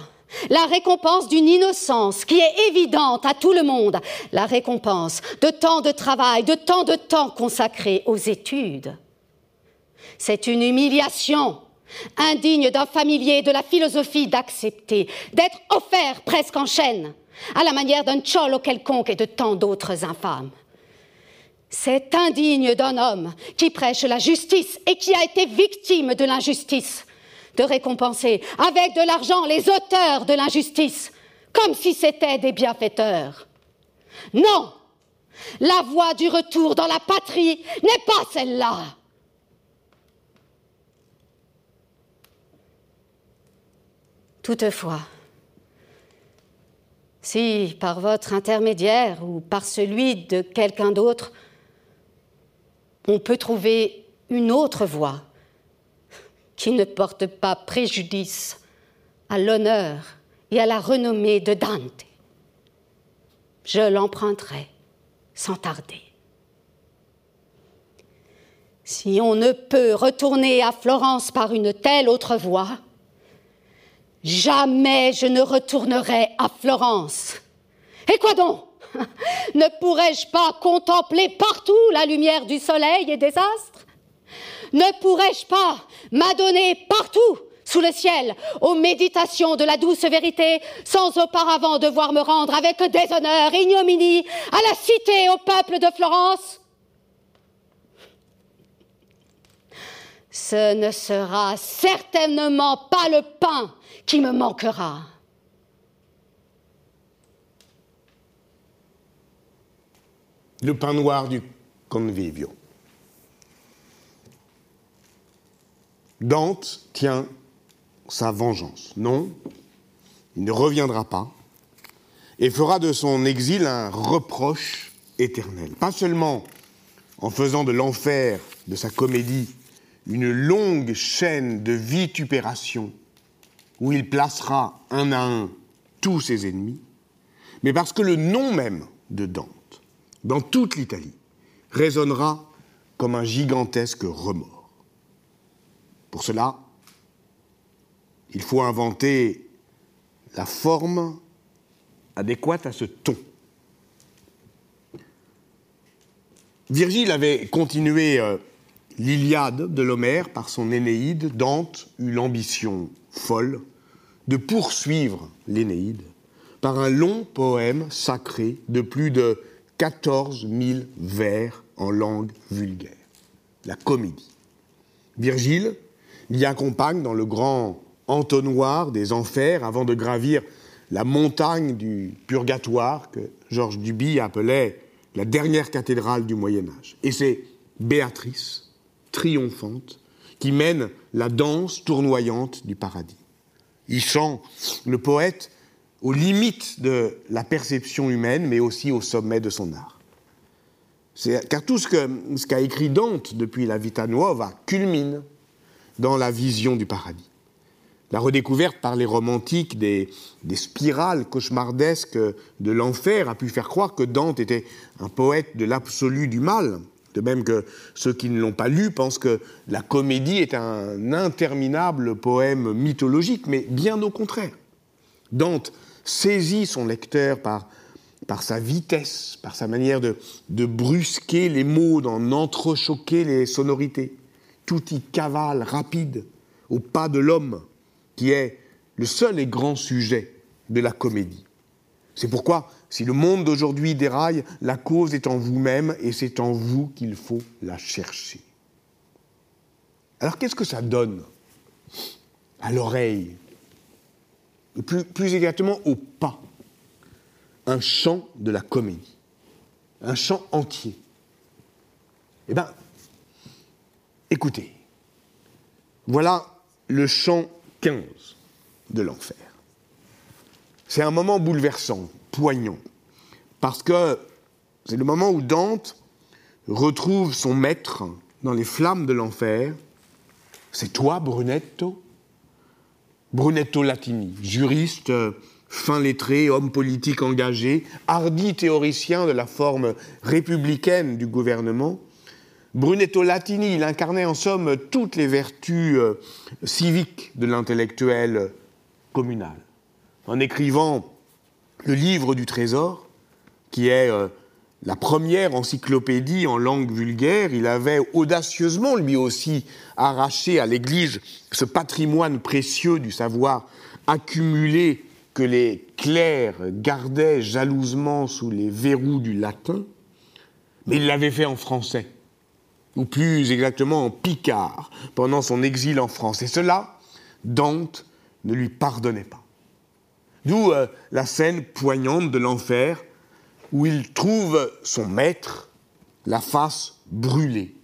la récompense d'une innocence qui est évidente à tout le monde, la récompense de tant de travail, de tant de temps consacré aux études? C'est une humiliation indigne d'un familier de la philosophie d'accepter, d'être offert presque en chaîne, à la manière d'un tcholo quelconque et de tant d'autres infâmes. C'est indigne d'un homme qui prêche la justice et qui a été victime de l'injustice, de récompenser avec de l'argent les auteurs de l'injustice, comme si c'étaient des bienfaiteurs. Non, la voie du retour dans la patrie n'est pas celle-là. Toutefois, si par votre intermédiaire ou par celui de quelqu'un d'autre, on peut trouver une autre voie qui ne porte pas préjudice à l'honneur et à la renommée de Dante, je l'emprunterai sans tarder. Si on ne peut retourner à Florence par une telle autre voie, Jamais je ne retournerai à Florence. Et quoi donc? Ne pourrais-je pas contempler partout la lumière du soleil et des astres? Ne pourrais-je pas m'adonner partout sous le ciel aux méditations de la douce vérité sans auparavant devoir me rendre avec déshonneur et ignominie à la cité au peuple de Florence? Ce ne sera certainement pas le pain qui me manquera. Le pain noir du convivio. Dante tient sa vengeance. Non, il ne reviendra pas et fera de son exil un reproche éternel. Pas seulement en faisant de l'enfer de sa comédie une longue chaîne de vitupération où il placera un à un tous ses ennemis, mais parce que le nom même de Dante, dans toute l'Italie, résonnera comme un gigantesque remords. Pour cela, il faut inventer la forme adéquate à ce ton. Virgile avait continué euh, l'Iliade de l'Homère par son Énéide. Dante eut l'ambition folle de poursuivre l'Énéide par un long poème sacré de plus de 14 000 vers en langue vulgaire, la comédie. Virgile l'y accompagne dans le grand entonnoir des enfers avant de gravir la montagne du purgatoire que Georges Duby appelait la dernière cathédrale du Moyen Âge. Et c'est Béatrice, triomphante, qui mène la danse tournoyante du paradis. Il sent le poète aux limites de la perception humaine, mais aussi au sommet de son art. Car tout ce qu'a écrit Dante depuis la Vita Nuova culmine dans la vision du paradis. La redécouverte par les romantiques des spirales cauchemardesques de l'enfer a pu faire croire que Dante était un poète de l'absolu du mal, de même que ceux qui ne l'ont pas lu pensent que la comédie est un interminable poème mythologique, mais bien au contraire. Dante saisit son lecteur par sa vitesse, par sa manière de, de brusquer les mots, d'en entrechoquer les sonorités. Tout y cavale rapide, au pas de l'homme, qui est le seul et grand sujet de la comédie. C'est pourquoi, si le monde d'aujourd'hui déraille, la cause est en vous-même et c'est en vous qu'il faut la chercher. Alors qu'est-ce que ça donne à l'oreille, plus, exactement au pas? Un chant de la comédie, un chant entier. Eh bien, écoutez, voilà le chant 15 de l'enfer. C'est un moment bouleversant, poignant, parce que c'est le moment où Dante retrouve son maître dans les flammes de l'enfer. C'est toi, Brunetto? Brunetto Latini, juriste fin lettré, homme politique engagé, hardi théoricien de la forme républicaine du gouvernement. Brunetto Latini, il incarnait en somme toutes les vertus euh, civiques de l'intellectuel communal en écrivant le livre du trésor, qui est euh, la première encyclopédie en langue vulgaire, il avait audacieusement lui aussi arraché à l'Église ce patrimoine précieux du savoir accumulé que les clercs gardaient jalousement sous les verrous du latin, mais il l'avait fait en français, ou plus exactement en picard, pendant son exil en France. Et cela, Dante ne lui pardonnait pas. D'où euh, la scène poignante de l'enfer où il trouve son maître, la face brûlée,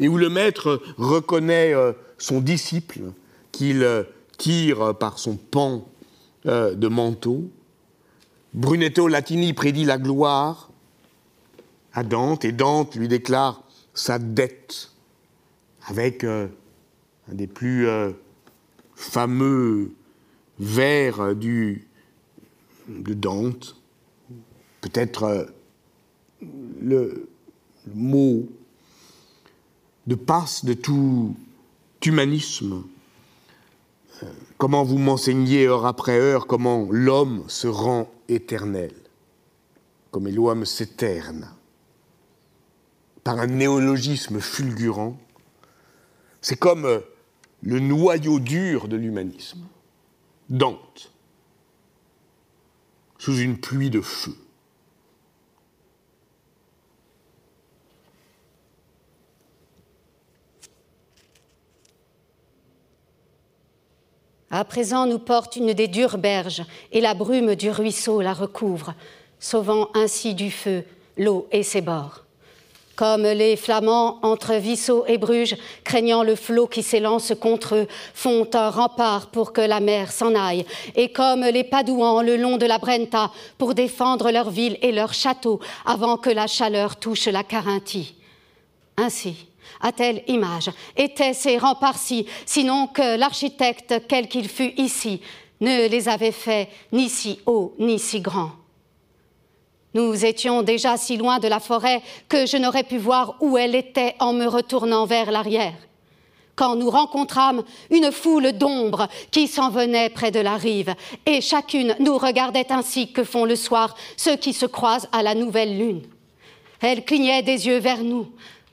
et où le maître reconnaît euh, son disciple qu'il euh, tire par son pan de manteau. Brunetto Latini prédit la gloire à Dante, et Dante lui déclare sa dette avec un des plus fameux vers du de Dante, peut-être euh, le, mot de passe de tout humanisme. Euh, comment vous m'enseignez heure après heure comment l'homme se rend éternel, comme l'homme s'éterne, par un néologisme fulgurant. C'est comme euh, le noyau dur de l'humanisme. Dante sous une pluie de feu. À présent nous porte une des dures berges, et la brume du ruisseau la recouvre, sauvant ainsi du feu l'eau et ses bords comme les Flamands entre Vissot et Bruges, craignant le flot qui s'élance contre eux, font un rempart pour que la mer s'en aille, et comme les Padouans le long de la Brenta pour défendre leur ville et leur château avant que la chaleur touche la Carinthie. Ainsi, à telle image, étaient ces remparts-ci, sinon que l'architecte, quel qu'il fût ici, ne les avait faits ni si hauts ni si grands. Nous étions déjà si loin de la forêt que je n'aurais pu voir où elle était en me retournant vers l'arrière. Quand nous rencontrâmes une foule d'ombres qui s'en venaient près de la rive, et chacune nous regardait ainsi que font le soir ceux qui se croisent à la nouvelle lune. Elle clignait des yeux vers nous,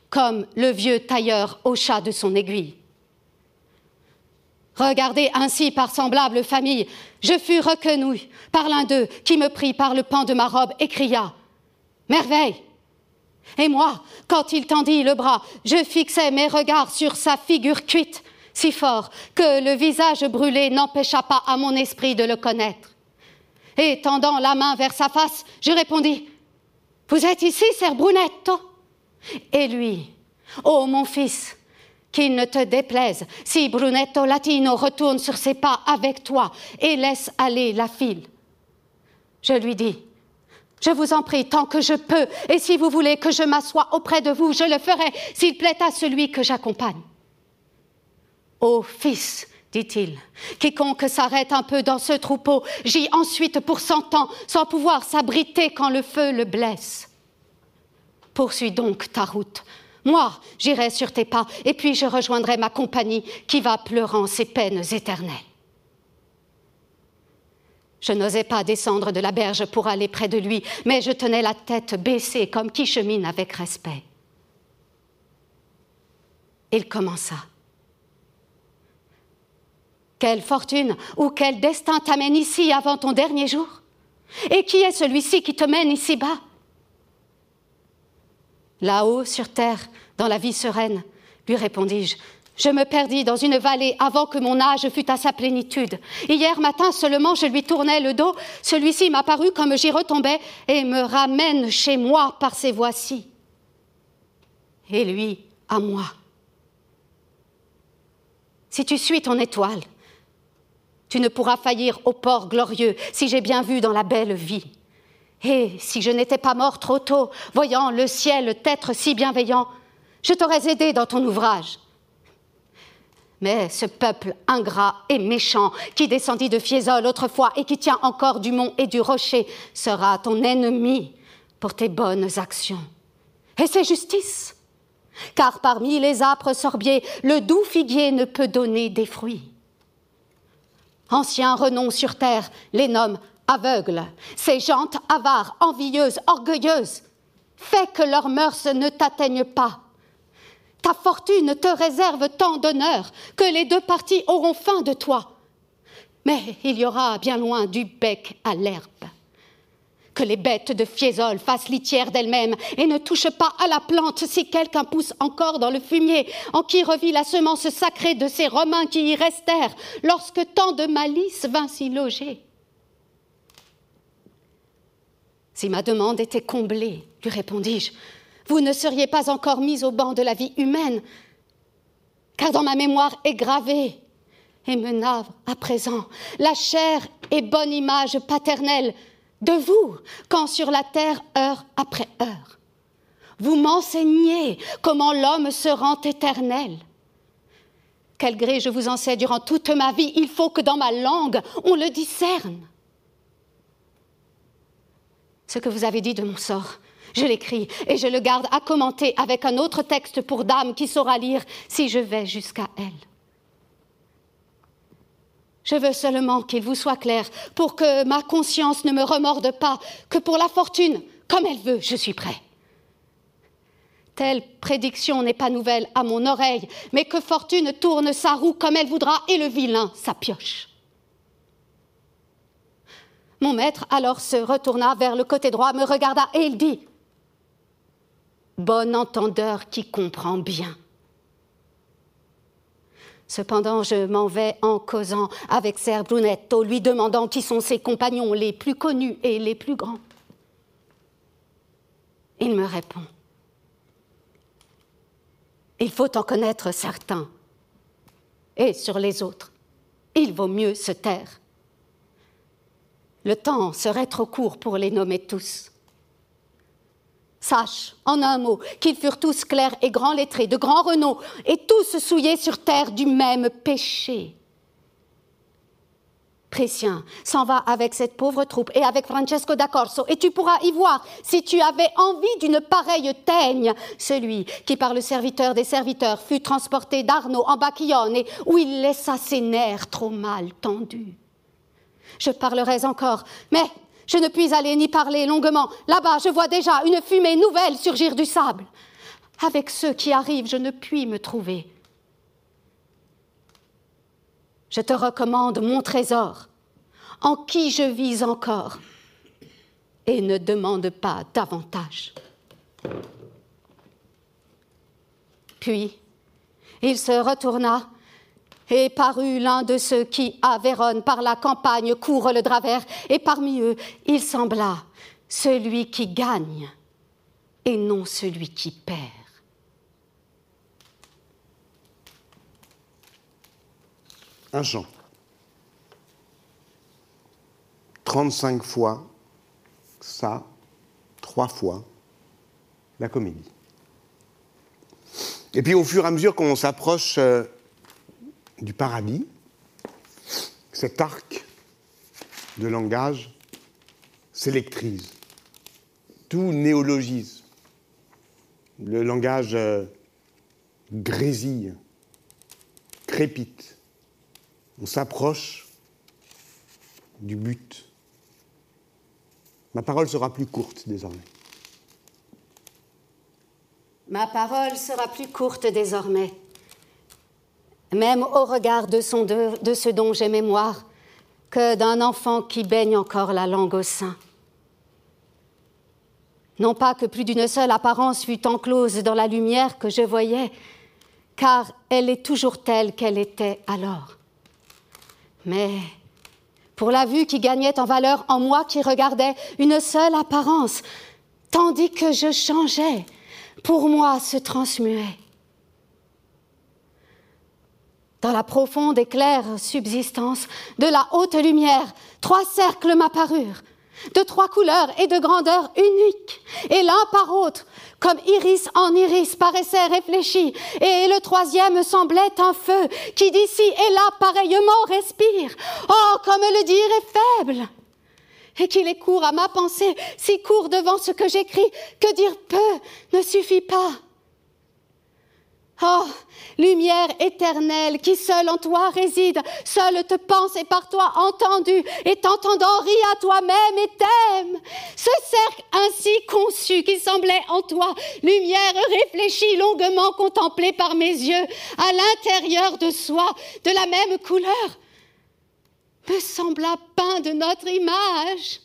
comme le vieux tailleur au chat de son aiguille. Regardé ainsi par semblable famille, je fus requenouille par l'un d'eux qui me prit par le pan de ma robe et cria Merveille Et moi, quand il tendit le bras, je fixai mes regards sur sa figure cuite, si fort que le visage brûlé n'empêcha pas à mon esprit de le connaître. Et tendant la main vers sa face, je répondis Vous êtes ici, Sir Brunetto? Et lui, Ô oh, mon fils, qu'il ne te déplaise si Brunetto Latino retourne sur ses pas avec toi et laisse aller la file. Je lui dis, je vous en prie tant que je peux, et si vous voulez que je m'assoie auprès de vous, je le ferai, s'il plaît à celui que j'accompagne. Ô fils, dit-il, quiconque s'arrête un peu dans ce troupeau gît ensuite pour cent ans sans pouvoir s'abriter quand le feu le blesse. Poursuis donc ta route, moi, j'irai sur tes pas, et puis je rejoindrai ma compagnie qui va pleurant ses peines éternelles. Je n'osais pas descendre de la berge pour aller près de lui, mais je tenais la tête baissée comme qui chemine avec respect. Il commença. Quelle fortune ou quel destin t'amène ici avant ton dernier jour? Et qui est celui-ci qui te mène ici bas Là-haut, sur terre, dans la vie sereine, lui répondis-je, je me perdis dans une vallée avant que mon âge fût à sa plénitude. Hier matin seulement, je lui tournais le dos. Celui-ci m'apparut comme j'y retombais et me ramène chez moi par ces voici. Et lui à moi. Si tu suis ton étoile, tu ne pourras faillir au port glorieux si j'ai bien vu dans la belle vie. Et si je n'étais pas mort trop tôt, voyant le ciel être si bienveillant, je t'aurais aidé dans ton ouvrage. Mais ce peuple ingrat et méchant qui descendit de Fiesole autrefois et qui tient encore du mont et du rocher sera ton ennemi pour tes bonnes actions. Et c'est justice, car parmi les âpres sorbiers, le doux figuier ne peut donner des fruits. Anciens renom sur terre les nomment aveugles, ces jantes avares, envieuses, orgueilleuses. Fais que leurs mœurs ne t'atteignent pas ta fortune te réserve tant d'honneur que les deux parties auront faim de toi. Mais il y aura bien loin du bec à l'herbe. Que les bêtes de Fiesole fassent litière d'elles-mêmes et ne touchent pas à la plante si quelqu'un pousse encore dans le fumier, en qui revit la semence sacrée de ces Romains qui y restèrent lorsque tant de malice vint s'y loger. Si ma demande était comblée, lui répondis-je, vous ne seriez pas encore mis au banc de la vie humaine, car dans ma mémoire est gravée et me à présent la chère et bonne image paternelle de vous, quand sur la terre, heure après heure, vous m'enseignez comment l'homme se rend éternel. Quel gré je vous en sais durant toute ma vie, il faut que dans ma langue on le discerne. Ce que vous avez dit de mon sort, je l'écris et je le garde à commenter avec un autre texte pour dame qui saura lire si je vais jusqu'à elle. Je veux seulement qu'il vous soit clair, pour que ma conscience ne me remorde pas, que pour la fortune, comme elle veut, je suis prêt. Telle prédiction n'est pas nouvelle à mon oreille, mais que fortune tourne sa roue comme elle voudra et le vilain sa pioche. Mon maître alors se retourna vers le côté droit, me regarda et il dit bon entendeur qui comprend bien. Cependant, je m'en vais en causant avec Ser Brunetto, lui demandant qui sont ses compagnons les plus connus et les plus grands. Il me répond Il faut en connaître certains, et sur les autres, il vaut mieux se taire. Le temps serait trop court pour les nommer tous. Sache, en un mot, qu'ils furent tous clairs et grands lettrés, de grand renom, et tous souillés sur terre du même péché. Précien s'en va avec cette pauvre troupe et avec Francesco da Corso, et tu pourras y voir, si tu avais envie d'une pareille teigne, celui qui, par le serviteur des serviteurs, fut transporté d'Arnaud en Bacchione, où il laissa ses nerfs trop mal tendus. Je parlerais encore, mais je ne puis aller ni parler longuement. Là-bas, je vois déjà une fumée nouvelle surgir du sable. Avec ceux qui arrivent, je ne puis me trouver. Je te recommande mon trésor, en qui je vis encore, et ne demande pas davantage. Puis, il se retourna et parut l'un de ceux qui, à Vérone, par la campagne, courent le drap vert, et parmi eux, il sembla celui qui gagne et non celui qui perd. Un chant. 35 fois ça, trois fois la comédie. Et puis au fur et à mesure qu'on s'approche euh, du paradis, cet arc de langage s'électrise. Tout néologisme, le langage euh, grésille, crépite. On s'approche du but. Ma parole sera plus courte désormais. Ma parole sera plus courte désormais. Même au regard de, ce dont j'ai mémoire, que d'un enfant qui baigne encore la langue au sein. Non pas que plus d'une seule apparence fût enclose dans la lumière que je voyais, car elle est toujours telle qu'elle était alors. Mais pour la vue qui gagnait en valeur en moi qui regardais une seule apparence, tandis que je changeais, pour moi se transmuait. Dans la profonde et claire subsistance de la haute lumière, trois cercles m'apparurent, de trois couleurs et de grandeur uniques, et l'un par autre, comme iris en iris, paraissait réfléchi, et le troisième semblait un feu qui d'ici et là pareillement respire. Oh, comme le dire est faible! Et qu'il est court à ma pensée, si court devant ce que j'écris, que dire peu ne suffit pas. Oh, lumière éternelle qui seule en toi réside, seule te pense et par toi entendu, et t'entendant rit à toi-même et t'aime. Ce cercle ainsi conçu qui semblait en toi, lumière réfléchie, longuement contemplée par mes yeux, à l'intérieur de soi, de la même couleur, me sembla peint de notre image.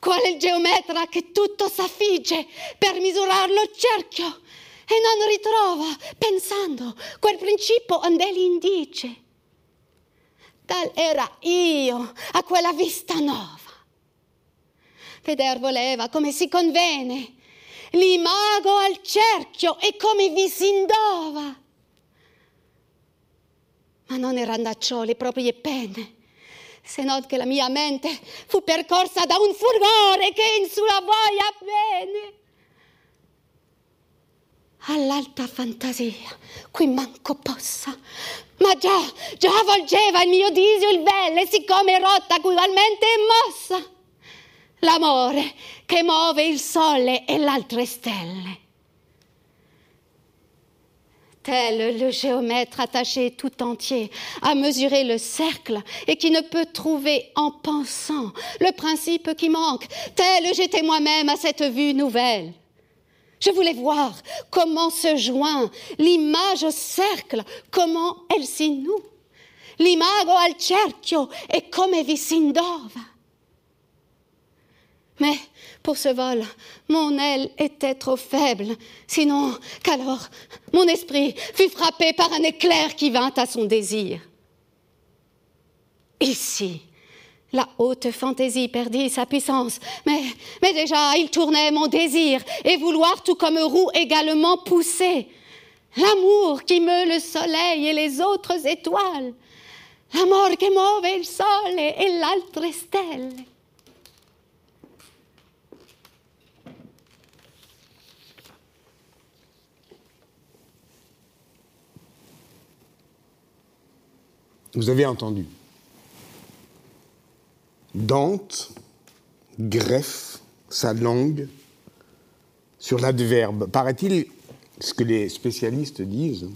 Qual è il geometra che tutto s'affigge per misurar lo cerchio e non ritrova, pensando, quel principio onde l'indice. Tal era io a quella vista nova. Veder voleva come si convene, l'imago al cerchio e come vi si indova. Ma non erano da ciò le proprie pene, se non che la mia mente fu percorsa da un furore che in sua voglia bene all'alta fantasia, qui manco possa. Ma già, già volgeva il mio disio il velle, siccome rotta ugualmente è mossa. L'amore che muove il sole e l'altre stelle. Tel le géomètre attaché tout entier à mesurer le cercle et qui ne peut trouver en pensant le principe qui manque, tel j'étais moi-même à cette vue nouvelle. Je voulais voir comment se joint l'image au cercle, comment elle si noue. L'imago al cerchio e come vi si indova. Mais pour ce vol, mon aile était trop faible, sinon qu'alors mon esprit fut frappé par un éclair qui vint à son désir. Ici, la haute fantaisie perdit sa puissance, mais, déjà il tournait mon désir et vouloir tout comme roue également pousser. L'amour qui meut le soleil et les autres étoiles. L'amour qui muove il sole et l'altre stelle. Vous avez entendu. Dante greffe sa langue sur l'adverbe. Paraît-il, ce que les spécialistes disent,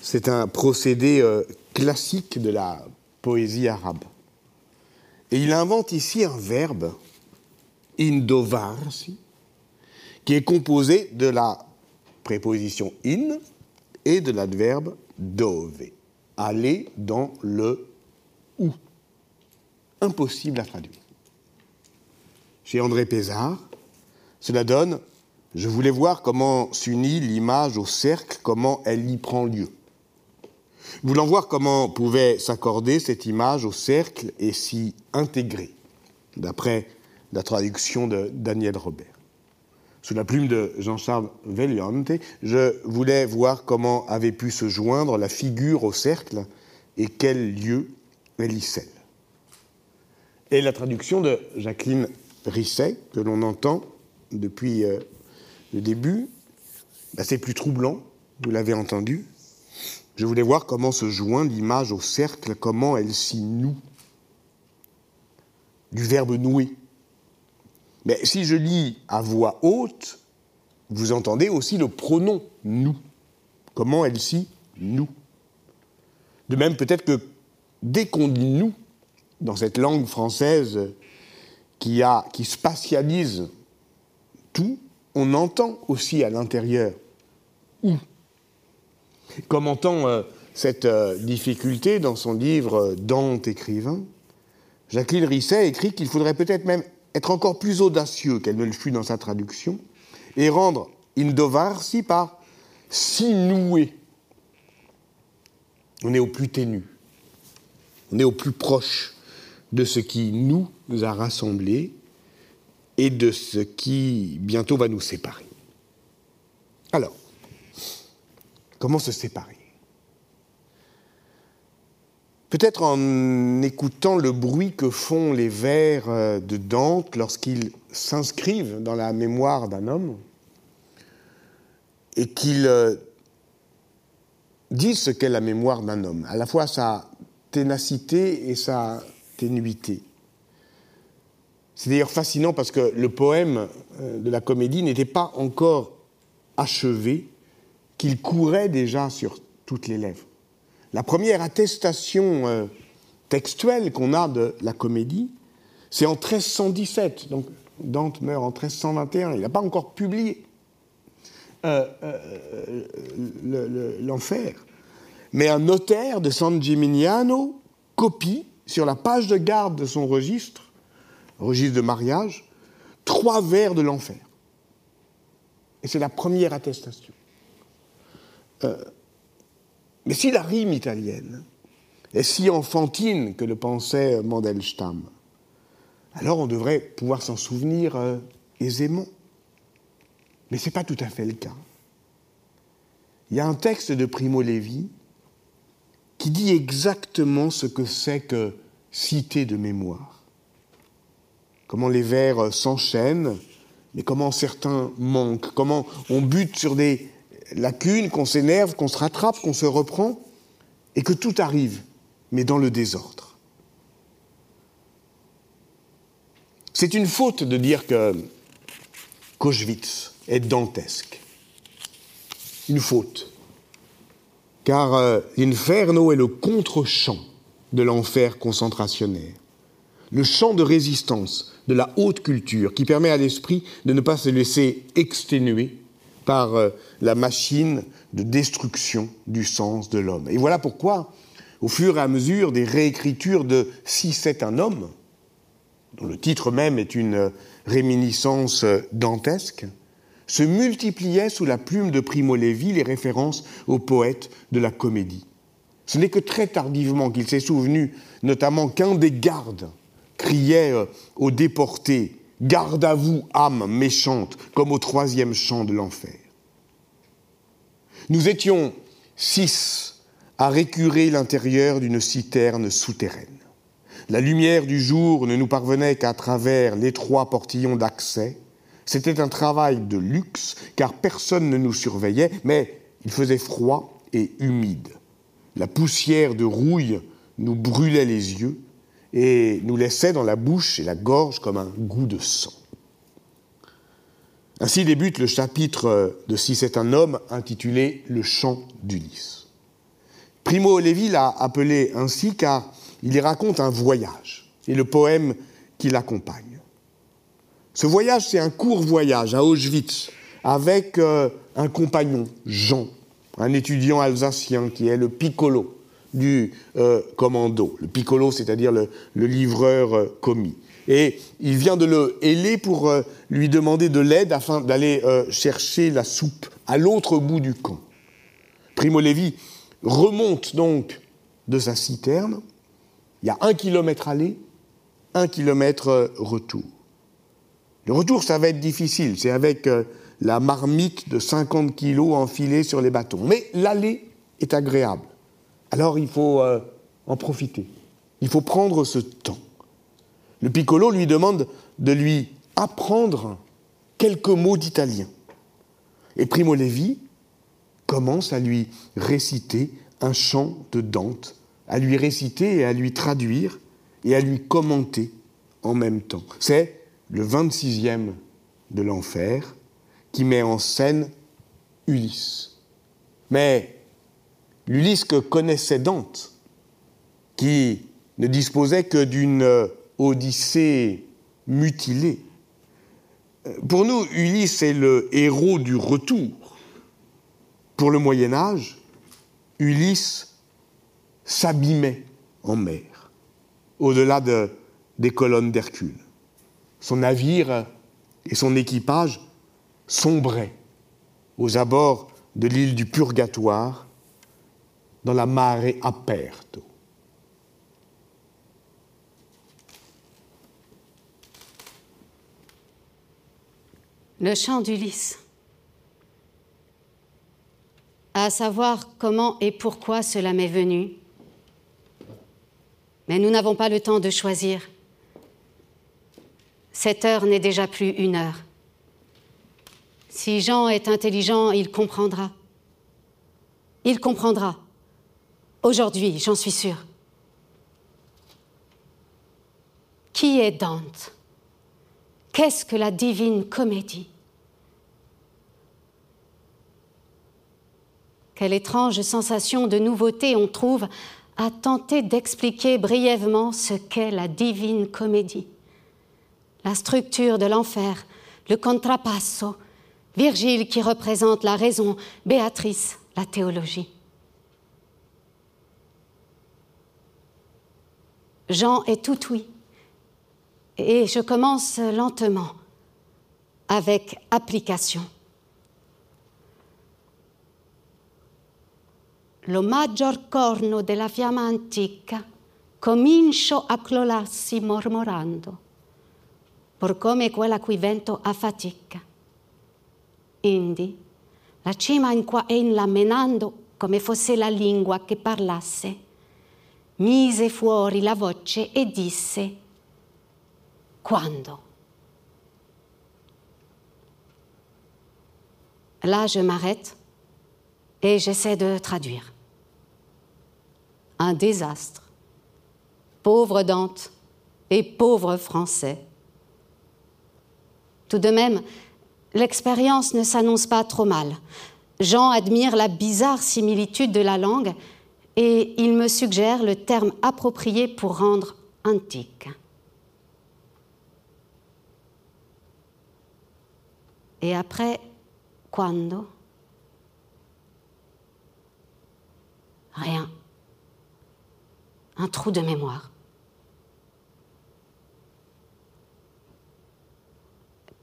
c'est un procédé euh, classique de la poésie arabe. Et il invente ici un verbe, indovarsi, qui est composé de la préposition in et de l'adverbe dove, aller dans le ou impossible à traduire. Chez André Pézard, cela donne Je voulais voir comment s'unit l'image au cercle, comment elle y prend lieu. Voulant voir comment pouvait s'accorder cette image au cercle et s'y intégrer, d'après la traduction de Daniel Robert. Sous la plume de Jean-Charles Veillante, je voulais voir comment avait pu se joindre la figure au cercle et quel lieu elle y scelle et la traduction de Jacqueline Risset, que l'on entend depuis euh, le début. Bah, c'est plus troublant, vous l'avez entendu. Je voulais voir comment se joint l'image au cercle, comment elle s'y noue. Du verbe nouer. Mais si je lis à voix haute, vous entendez aussi le pronom nous. Comment elle s'y noue. De même, peut-être que dès qu'on dit nous, dans cette langue française qui, a, qui spatialise tout, on entend aussi à l'intérieur où. Commentant euh, cette euh, difficulté dans son livre euh, Dante écrivain, Jacqueline Risset écrit qu'il faudrait peut-être même être encore plus audacieux qu'elle ne le fut dans sa traduction et rendre Indovarsi par si noué. On est au plus ténu, on est au plus proche de ce qui nous, a rassemblés et de ce qui bientôt va nous séparer. Alors, comment se séparer? Peut-être en écoutant le bruit que font les vers euh, de Dante lorsqu'ils s'inscrivent dans la mémoire d'un homme et qu'ils euh, disent ce qu'est la mémoire d'un homme, à la fois sa ténacité et sa C'est d'ailleurs fascinant parce que le poème euh, de la comédie n'était pas encore achevé, qu'il courait déjà sur toutes les lèvres. La première attestation euh, textuelle qu'on a de la comédie, c'est en 1317. Donc Dante meurt en 1321. Il n'a pas encore publié euh, l'enfer. Mais un notaire de San Gimignano copie sur la page de garde de son registre, registre de mariage, trois vers de l'enfer. Et c'est la première attestation. Euh, mais si la rime italienne est si enfantine que le pensait Mandelstam, alors on devrait pouvoir s'en souvenir euh, aisément. Mais ce n'est pas tout à fait le cas. Il y a un texte de Primo Levi qui dit exactement ce que c'est que cité de mémoire. Comment les vers s'enchaînent, mais comment certains manquent, comment on bute sur des lacunes, qu'on s'énerve, qu'on se rattrape, qu'on se reprend, et que tout arrive, mais dans le désordre. C'est une faute de dire que Koschwitz est dantesque. Une faute car euh, l'inferno est le contre-champ de l'enfer concentrationnaire, le champ de résistance de la haute culture qui permet à l'esprit de ne pas se laisser exténuer par euh, la machine de destruction du sens de l'homme. Et voilà pourquoi, au fur et à mesure des réécritures de Si c'est un homme, dont le titre même est une réminiscence dantesque, se multipliaient sous la plume de Primo Levi les références aux poètes de la comédie. Ce n'est que très tardivement qu'il s'est souvenu, notamment qu'un des gardes criait euh, aux déportés Garde à vous, âme méchante, comme au troisième chant de l'enfer. Nous étions six à récurer l'intérieur d'une citerne souterraine. La lumière du jour ne nous parvenait qu'à travers l'étroit portillon d'accès, c'était un travail de luxe, car personne ne nous surveillait, mais il faisait froid et humide. La poussière de rouille nous brûlait les yeux et nous laissait dans la bouche et la gorge comme un goût de sang. Ainsi débute le chapitre de Si c'est un homme intitulé Le chant d'Ulysse. Primo Levi l'a appelé ainsi car il y raconte un voyage et le poème qui l'accompagne. Ce voyage, c'est un court voyage à Auschwitz avec euh, un compagnon, Jean, un étudiant alsacien qui est le piccolo du euh, commando. Le piccolo, c'est-à-dire le, livreur euh, commis. Et il vient de le héler pour lui demander de l'aide afin d'aller chercher la soupe à l'autre bout du camp. Primo Levi remonte donc de sa citerne. Il y a un kilomètre aller, un kilomètre retour. Le retour, ça va être difficile. C'est avec euh, la marmite de 50 kilos enfilée sur les bâtons. Mais l'aller est agréable. Alors il faut euh, en profiter. Il faut prendre ce temps. Le piccolo lui demande de lui apprendre quelques mots d'italien. Et Primo Levi commence à lui réciter un chant de Dante, à lui réciter et à lui traduire et à lui commenter en même temps. C'est le 26e de l'enfer, qui met en scène Ulysse. Mais l'Ulysse que connaissait Dante, qui ne disposait que d'une Odyssée mutilée. Pour nous, Ulysse est le héros du retour. Pour le Moyen Âge, Ulysse s'abîmait en mer, au-delà de, des colonnes d'Hercule. Son navire et son équipage sombraient aux abords de l'île du Purgatoire, dans la mare aperto. Le chant d'Ulysse. À savoir comment et pourquoi cela m'est venu. Mais nous n'avons pas le temps de choisir. Cette heure n'est déjà plus une heure. Si Jean est intelligent, il comprendra. Il comprendra. Aujourd'hui, j'en suis sûre. Qui est Dante? Qu'est-ce que la divine comédie? Quelle étrange sensation de nouveauté on trouve à tenter d'expliquer brièvement ce qu'est la divine comédie. La structure de l'enfer, le contrapasso, Virgile qui représente la raison, Béatrice la théologie. Jean est tout oui. Et je commence lentement, avec application. Lo maggior corno della fiamma antica comincio a clolarsi mormorando, por come quella cui vento affatica. Indi, la cima in qua e in là menando come fosse la lingua che parlasse, mise fuori la voce e disse Quando Là, je m'arrête et j'essaie de traduire. Un désastre. Pauvre Dante et pauvre Français. Tout de même, l'expérience ne s'annonce pas trop mal. Jean admire la bizarre similitude de la langue et il me suggère le terme approprié pour rendre antique. Et après, quando? Rien. Un trou de mémoire.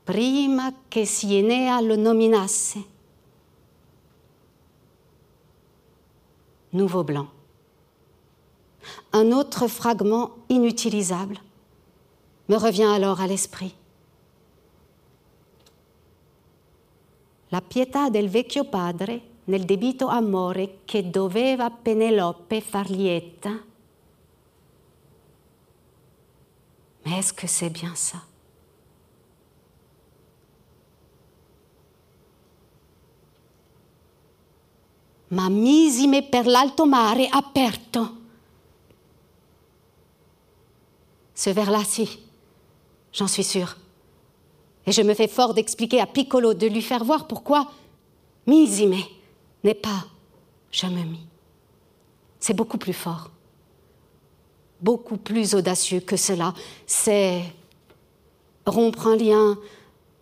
Prima che Sienea lo nominasse. Nouveau blanc. Un autre fragment inutilisable me revient alors à l'esprit. La pietà del vecchio padre nel debito amore che doveva Penelope far lieta. Mais est-ce que c'est bien ça? Ma misime per l'alto mare aperto. Ce vers-là, si, j'en suis sûre. Et je me fais fort d'expliquer à Piccolo, de lui faire voir pourquoi misime n'est pas je me mis. C'est beaucoup plus fort, beaucoup plus audacieux que cela. C'est rompre un lien,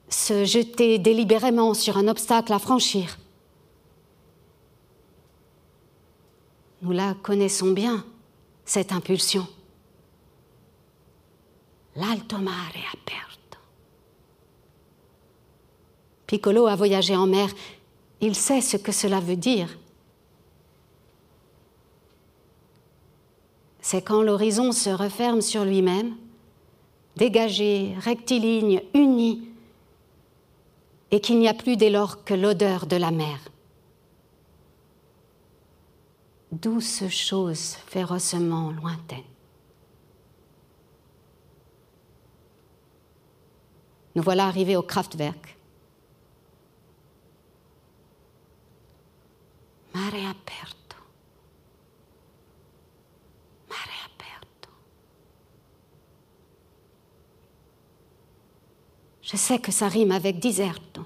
se jeter délibérément sur un obstacle à franchir. Nous la connaissons bien, cette impulsion. L'alto mare aperto. Piccolo a voyagé en mer, il sait ce que cela veut dire. C'est quand l'horizon se referme sur lui-même, dégagé, rectiligne, uni, et qu'il n'y a plus dès lors que l'odeur de la mer douce chose férocement lointaine. Nous voilà arrivés au Kraftwerk. Mare aperto. Mare aperto. Je sais que ça rime avec diserto.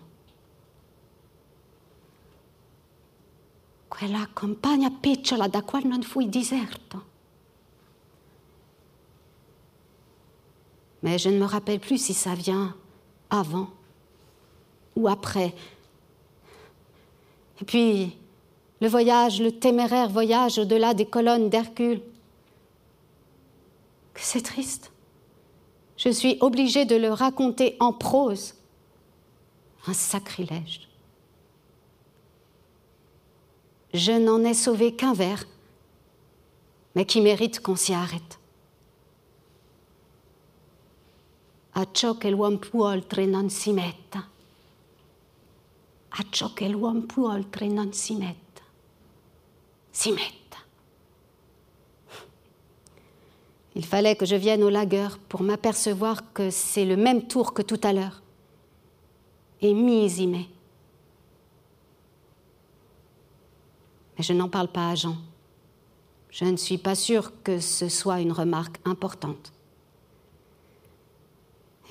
Quella compagna picciola da qual non fui diserto. Mais je ne me rappelle plus si ça vient avant ou après. Et puis, le voyage, le téméraire voyage au-delà des colonnes d'Hercule. Que c'est triste. Je suis obligée de le raconter en prose. Un sacrilège. Je n'en ai sauvé qu'un vers, mais qui mérite qu'on s'y arrête. A ciò che l'uomo può oltre non si metta. A ciò che l'uomo può oltre non si metta. Si metta. Il fallait que je vienne au lagueur pour m'apercevoir que c'est le même tour que tout à l'heure. Et mise y met. Mais je n'en parle pas à Jean. Je ne suis pas sûre que ce soit une remarque importante.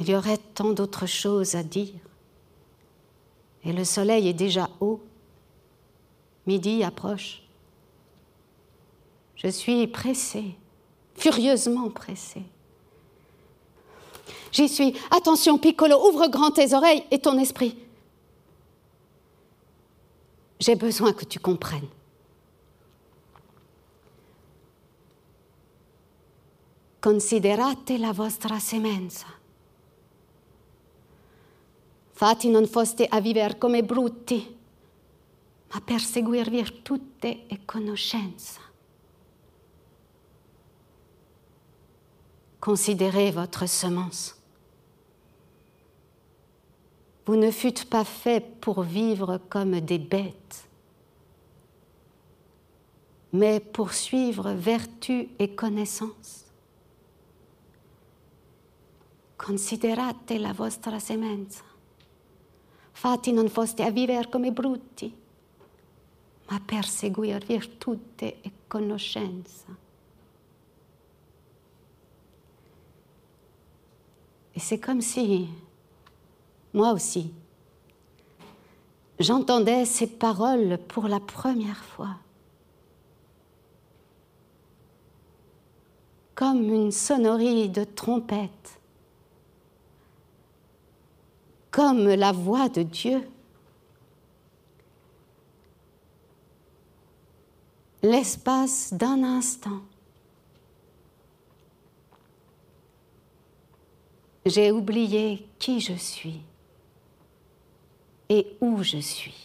Il y aurait tant d'autres choses à dire. Et le soleil est déjà haut. Midi approche. Je suis pressée, furieusement pressée. J'y suis. Attention, Piccolo, ouvre grand tes oreilles et ton esprit. J'ai besoin que tu comprennes. Considerate la vostra semenza. Fatti non foste a vivere come brutti, ma per seguir virtute e conoscenza. Considérez votre semence. Vous ne fûtes pas faits pour vivre comme des bêtes, mais pour suivre vertu et connaissance. Considerate la vostra semenza. Fatti non foste a vivere come brutti, ma per seguire virtute e conoscenza. Et c'est comme si, moi aussi, j'entendais ces paroles pour la première fois. Comme une sonnerie de trompette comme la voix de Dieu. L'espace d'un instant. J'ai oublié qui je suis et où je suis.